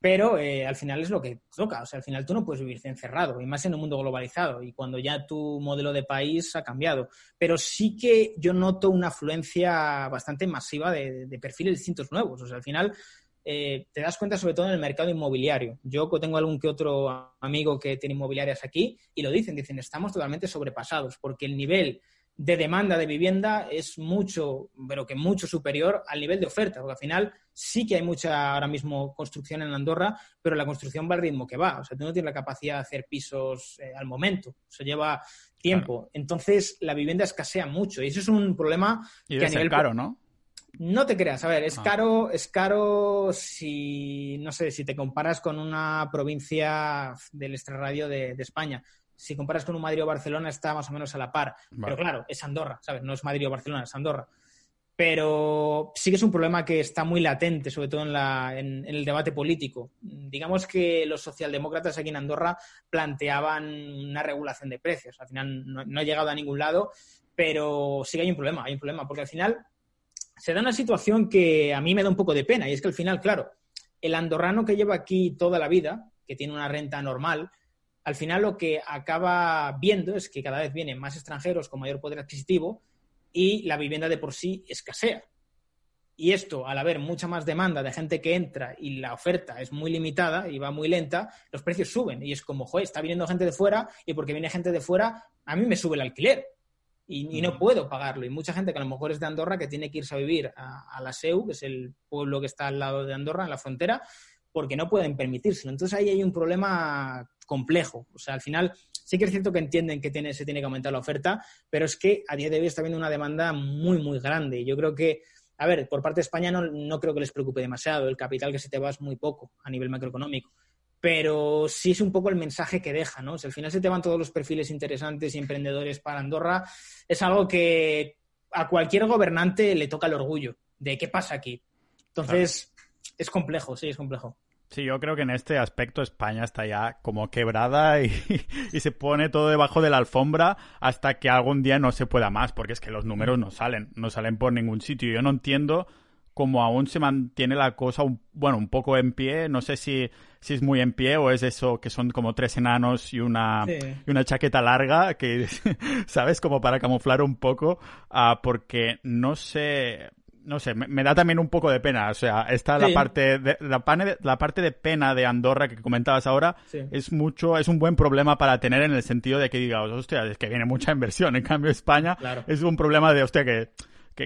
pero eh, al final es lo que toca. O sea, al final tú no puedes vivir encerrado, y más en un mundo globalizado, y cuando ya tu modelo de país ha cambiado. Pero sí que yo noto una afluencia bastante masiva de, perfiles distintos nuevos. O sea, al final eh, te das cuenta sobre todo en el mercado inmobiliario. Yo tengo algún que otro amigo que tiene inmobiliarias aquí y lo dicen, dicen, estamos totalmente sobrepasados, porque el nivel de demanda de vivienda es mucho, pero que mucho superior al nivel de oferta, porque al final sí que hay mucha ahora mismo construcción en Andorra, pero la construcción va al ritmo que va. O sea, tú no tienes la capacidad de hacer pisos eh, al momento. Eso lleva tiempo. Entonces, la vivienda escasea mucho. Y eso es un problema que a nivel caro, ¿no? No te creas, a ver, es ah. caro, es caro si, no sé, si te comparas con una provincia del extrarradio de, de España si comparas con un Madrid o Barcelona, está más o menos a la par. Pero claro, es Andorra, ¿sabes? No es Madrid o Barcelona, es Andorra. Pero sí que es un problema que está muy latente, sobre todo en, la, en, el debate político. Digamos que los socialdemócratas aquí en Andorra planteaban una regulación de precios. Al final no, ha llegado a ningún lado, pero sí que hay un problema, hay un problema, porque al final se da una situación que a mí me da un poco de pena, y es que al final, claro, el andorrano que lleva aquí toda la vida, que tiene una renta normal, al final lo que acaba viendo es que cada vez vienen más extranjeros con mayor poder adquisitivo y la vivienda de por sí escasea. Y esto, al haber mucha más demanda de gente que entra y la oferta es muy limitada y va muy lenta, los precios suben. Y es como, joder, está viniendo gente de fuera y porque viene gente de fuera, a mí me sube el alquiler. Y, no puedo pagarlo. Y mucha gente que a lo mejor es de Andorra que tiene que irse a vivir a, a la SEU, que es el pueblo que está al lado de Andorra, en la frontera, porque no pueden permitírselo. Entonces ahí hay un problema complejo. O sea, al final sí que es cierto que entienden que tiene, se tiene que aumentar la oferta, pero es que a día de hoy está habiendo una demanda muy, muy grande. Yo creo que, a ver, por parte de España no, no creo que les preocupe demasiado. El capital que se te va es muy poco a nivel macroeconómico. pero sí es un poco el mensaje que deja, ¿no? Si al final se te van todos los perfiles interesantes y emprendedores para Andorra, es algo que a cualquier gobernante le toca el orgullo de qué pasa aquí. Entonces, es complejo, sí, es complejo. Sí, yo creo que en este aspecto España está ya como quebrada y, y, se pone todo debajo de la alfombra hasta que algún día no se pueda más, porque es que los números no salen, no salen por ningún sitio. Yo no entiendo cómo aún se mantiene la cosa, un, bueno, un poco en pie. No sé si, si es muy en pie o es eso que son como tres enanos y una, y una chaqueta larga, que, ¿sabes? Como para camuflar un poco, uh, porque no sé no sé, me, da también un poco de pena. O sea, está la parte de, la, la, parte de pena de Andorra que comentabas ahora es mucho, es un buen problema para tener en el sentido de que digas, hostia, es que viene mucha inversión. En cambio, España es un problema de, hostia, que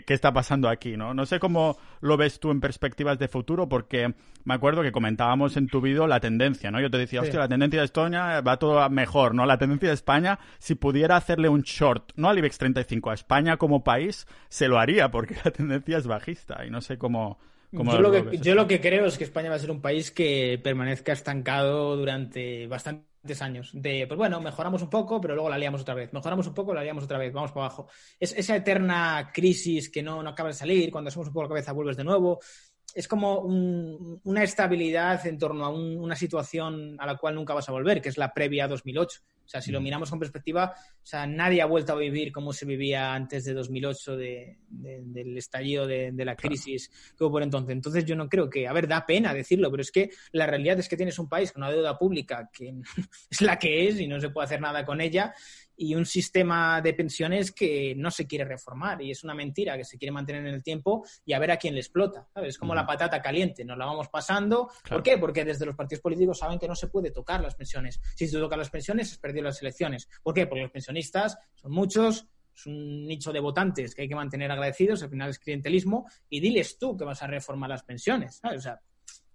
qué, está pasando aquí, ¿no? No sé cómo lo ves tú en perspectivas de futuro, porque me acuerdo que comentábamos en tu vídeo la tendencia, ¿no? Yo te decía, hostia, la tendencia de Estonia va todo mejor, ¿no? La tendencia de España, si pudiera hacerle un short, no al IBEX 35, a España como país, se lo haría, porque la tendencia es bajista y no sé cómo... Yo lo, que, yo lo que creo es que España va a ser un país que permanezca estancado durante bastante años. De, pues bueno, mejoramos un poco, pero luego la liamos otra vez. Mejoramos un poco, la liamos otra vez. Vamos para abajo. Es esa eterna crisis que no, no acaba de salir. Cuando hacemos un poco la cabeza, vuelves de nuevo. Es como una estabilidad en torno a una situación a la cual nunca vas a volver, que es la previa a 2008. O sea, si lo miramos con perspectiva, o sea, nadie ha vuelto a vivir como se vivía antes de 2008, de, del estallido de, la crisis que hubo por entonces. Entonces, yo no creo que, a ver, da pena decirlo, pero es que la realidad es que tienes un país con una deuda pública que es la que es y no se puede hacer nada con ella y un sistema de pensiones que no se quiere reformar y es una mentira que se quiere mantener en el tiempo y a ver a quién le explota. ¿sabes? Es como la patata caliente, nos la vamos pasando. ¿Por qué? Porque desde los partidos políticos saben que no se puede tocar las pensiones. Si se tocan las pensiones, se perdido las elecciones. ¿Por qué? Porque los pensionistas son muchos, es un nicho de votantes que hay que mantener agradecidos, al final es clientelismo, y diles tú que vas a reformar las pensiones. O sea,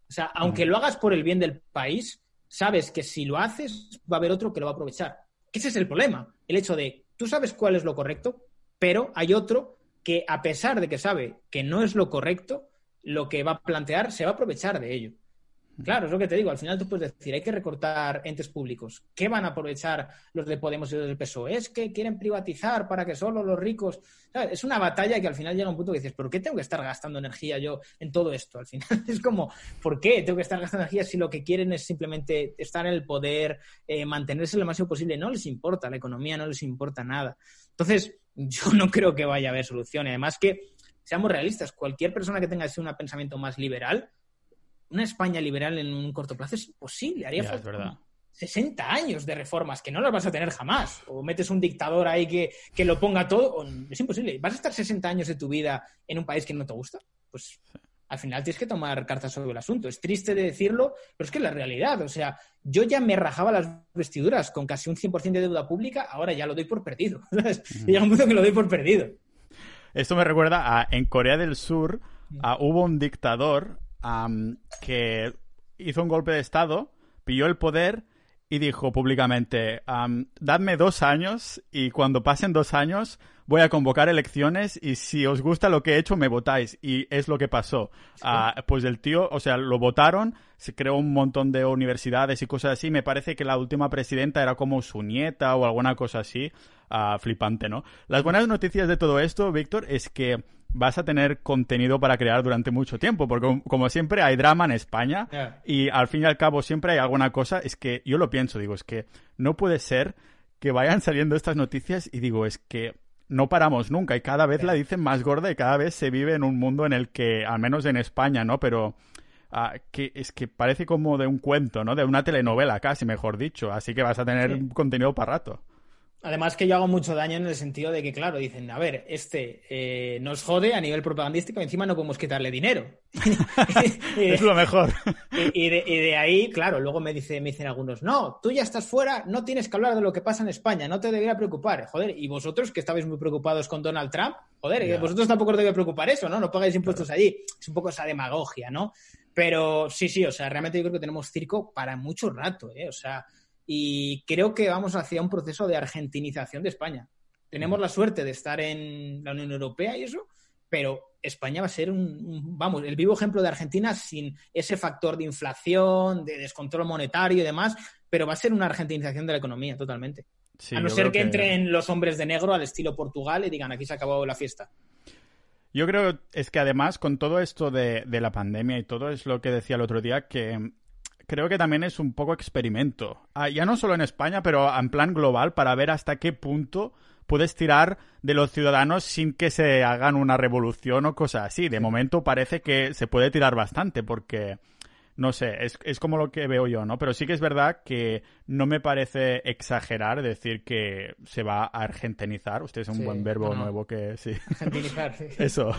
o sea aunque lo hagas por el bien del país, sabes que si lo haces, va a haber otro que lo va a aprovechar. Ese es el problema. El hecho de, tú sabes cuál es lo correcto, pero hay otro que a pesar de que sabe que no es lo correcto, lo que va a plantear se va a aprovechar de ello. Claro, es lo que te digo. Al final tú puedes decir, hay que recortar entes públicos. ¿Qué van a aprovechar los de Podemos y los del PSOE? Es que quieren privatizar para que solo los ricos. Es una batalla que al final llega a un punto que dices, ¿por qué tengo que estar gastando energía yo en todo esto? Al final es como, ¿por qué tengo que estar gastando energía si lo que quieren es simplemente estar en el poder, eh, mantenerse lo máximo posible? No les importa la economía, no les importa nada. Entonces, yo no creo que vaya a haber solución. Y además que, seamos realistas, cualquier persona que tenga así un pensamiento más liberal, una España liberal en un corto plazo es imposible. Haría es verdad. 60 años de reformas que no las vas a tener jamás. O metes un dictador ahí que, que lo ponga todo. es imposible. ¿Vas a estar 60 años de tu vida en un país que no te gusta? Pues al final tienes que tomar cartas sobre el asunto. Es triste de decirlo, pero es que es la realidad. O sea, yo ya me rajaba las vestiduras con casi un 100% de deuda pública, ahora ya lo doy por perdido. Llega un punto que lo doy por perdido. Esto me recuerda a en Corea del Sur hubo un dictador que hizo un golpe de Estado, pilló el poder y dijo públicamente, dadme dos años y cuando pasen dos años voy a convocar elecciones y si os gusta lo que he hecho me votáis. Y es lo que pasó. Ah, pues el tío, o sea, lo votaron, se creó un montón de universidades y cosas así. Me parece que la última presidenta era como su nieta o alguna cosa así. Ah, flipante, ¿no? Las buenas noticias de todo esto, Víctor, es que vas a tener contenido para crear durante mucho tiempo, porque como siempre hay drama en España y al fin y al cabo siempre hay alguna cosa, es que yo lo pienso, digo, es que no puede ser que vayan saliendo estas noticias y digo, es que no paramos nunca y cada vez la dicen más gorda y cada vez se vive en un mundo en el que, al menos en España, ¿no? Pero ah, que es que parece como de un cuento, ¿no? De una telenovela casi, mejor dicho. Así que vas a tener contenido para rato. Además que yo hago mucho daño en el sentido de que, claro, dicen, a ver, este eh, nos jode a nivel propagandístico y encima no podemos quitarle dinero. es lo mejor. Y, de, ahí, claro, luego me, dice, me dicen algunos, no, tú ya estás fuera, no tienes que hablar de lo que pasa en España, no te debería preocupar. Joder, y vosotros que estabais muy preocupados con Donald Trump, joder, vosotros tampoco os debe preocupar eso, ¿no? No pagáis impuestos allí. Es un poco esa demagogia, ¿no? Pero sí, sí, o sea, realmente yo creo que tenemos circo para mucho rato, ¿eh? O sea, y creo que vamos hacia un proceso de argentinización de España. Tenemos la suerte de estar en la Unión Europea y eso, pero España va a ser un, vamos, el vivo ejemplo de Argentina sin ese factor de inflación, de descontrol monetario y demás, pero va a ser una argentinización de la economía totalmente. a no ser que, entren los hombres de negro al estilo Portugal y digan aquí se ha acabado la fiesta. Yo creo es que además con todo esto de, de la pandemia y todo es lo que decía el otro día que creo que también es un poco experimento. Ah, ya no solo en España, pero en plan global, para ver hasta qué punto puedes tirar de los ciudadanos sin que se hagan una revolución o cosas así. De momento parece que se puede tirar bastante porque, no sé, es, es como lo que veo yo, ¿no? Pero sí que es verdad que no me parece exagerar decir que se va a argentinizar. Usted es un buen verbo nuevo que sí. Argentinizar, sí. Eso.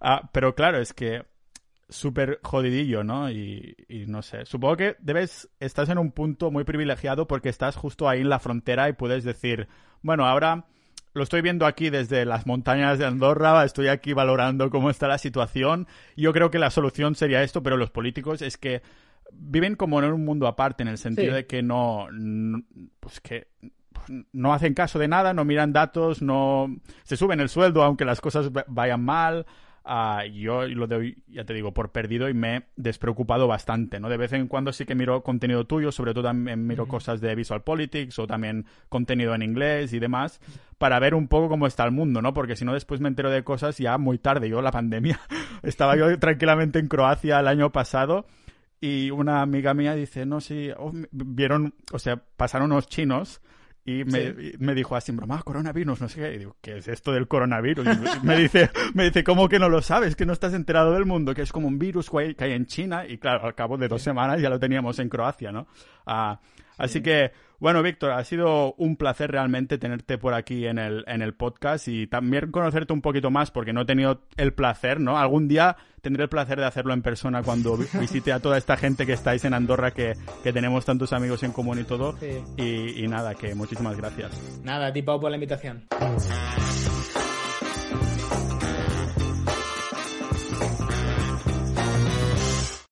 Ah, pero claro, es que súper jodidillo, ¿no? Y, no sé, supongo que debes, estás en un punto muy privilegiado porque estás justo ahí en la frontera y puedes decir, bueno, ahora lo estoy viendo aquí desde las montañas de Andorra, estoy aquí valorando cómo está la situación. Yo creo que la solución sería esto, pero los políticos es que viven como en un mundo aparte, en el sentido de que no, pues que no hacen caso de nada, no miran datos, no se suben el sueldo aunque las cosas vayan mal. Yo lo doy, ya te digo, por perdido y me he despreocupado bastante, ¿no? De vez en cuando sí que miro contenido tuyo, sobre todo también miro cosas de Visual Politics o también contenido en inglés y demás, para ver un poco cómo está el mundo, ¿no? Porque si no después me entero de cosas ya muy tarde. Yo, la pandemia, estaba yo tranquilamente en Croacia el año pasado y una amiga mía dice, no, sí, oh, vieron, o sea, pasaron unos chinos y me, dijo así, broma, coronavirus, no sé qué. Y digo, ¿qué es esto del coronavirus? Y me dice, me dice, ¿cómo que no lo sabes? Que no estás enterado del mundo, que es como un virus que hay en China. Y claro, al cabo de dos semanas ya lo teníamos en Croacia, ¿no? Ah, así que, bueno, Víctor, ha sido un placer realmente tenerte por aquí en el, en el podcast y también conocerte un poquito más porque no he tenido el placer, ¿no? Algún día tendré el placer de hacerlo en persona cuando visite a toda esta gente que estáis en Andorra, que, tenemos tantos amigos en común y todo. Y, y, nada, que muchísimas gracias. Nada, tipo por la invitación.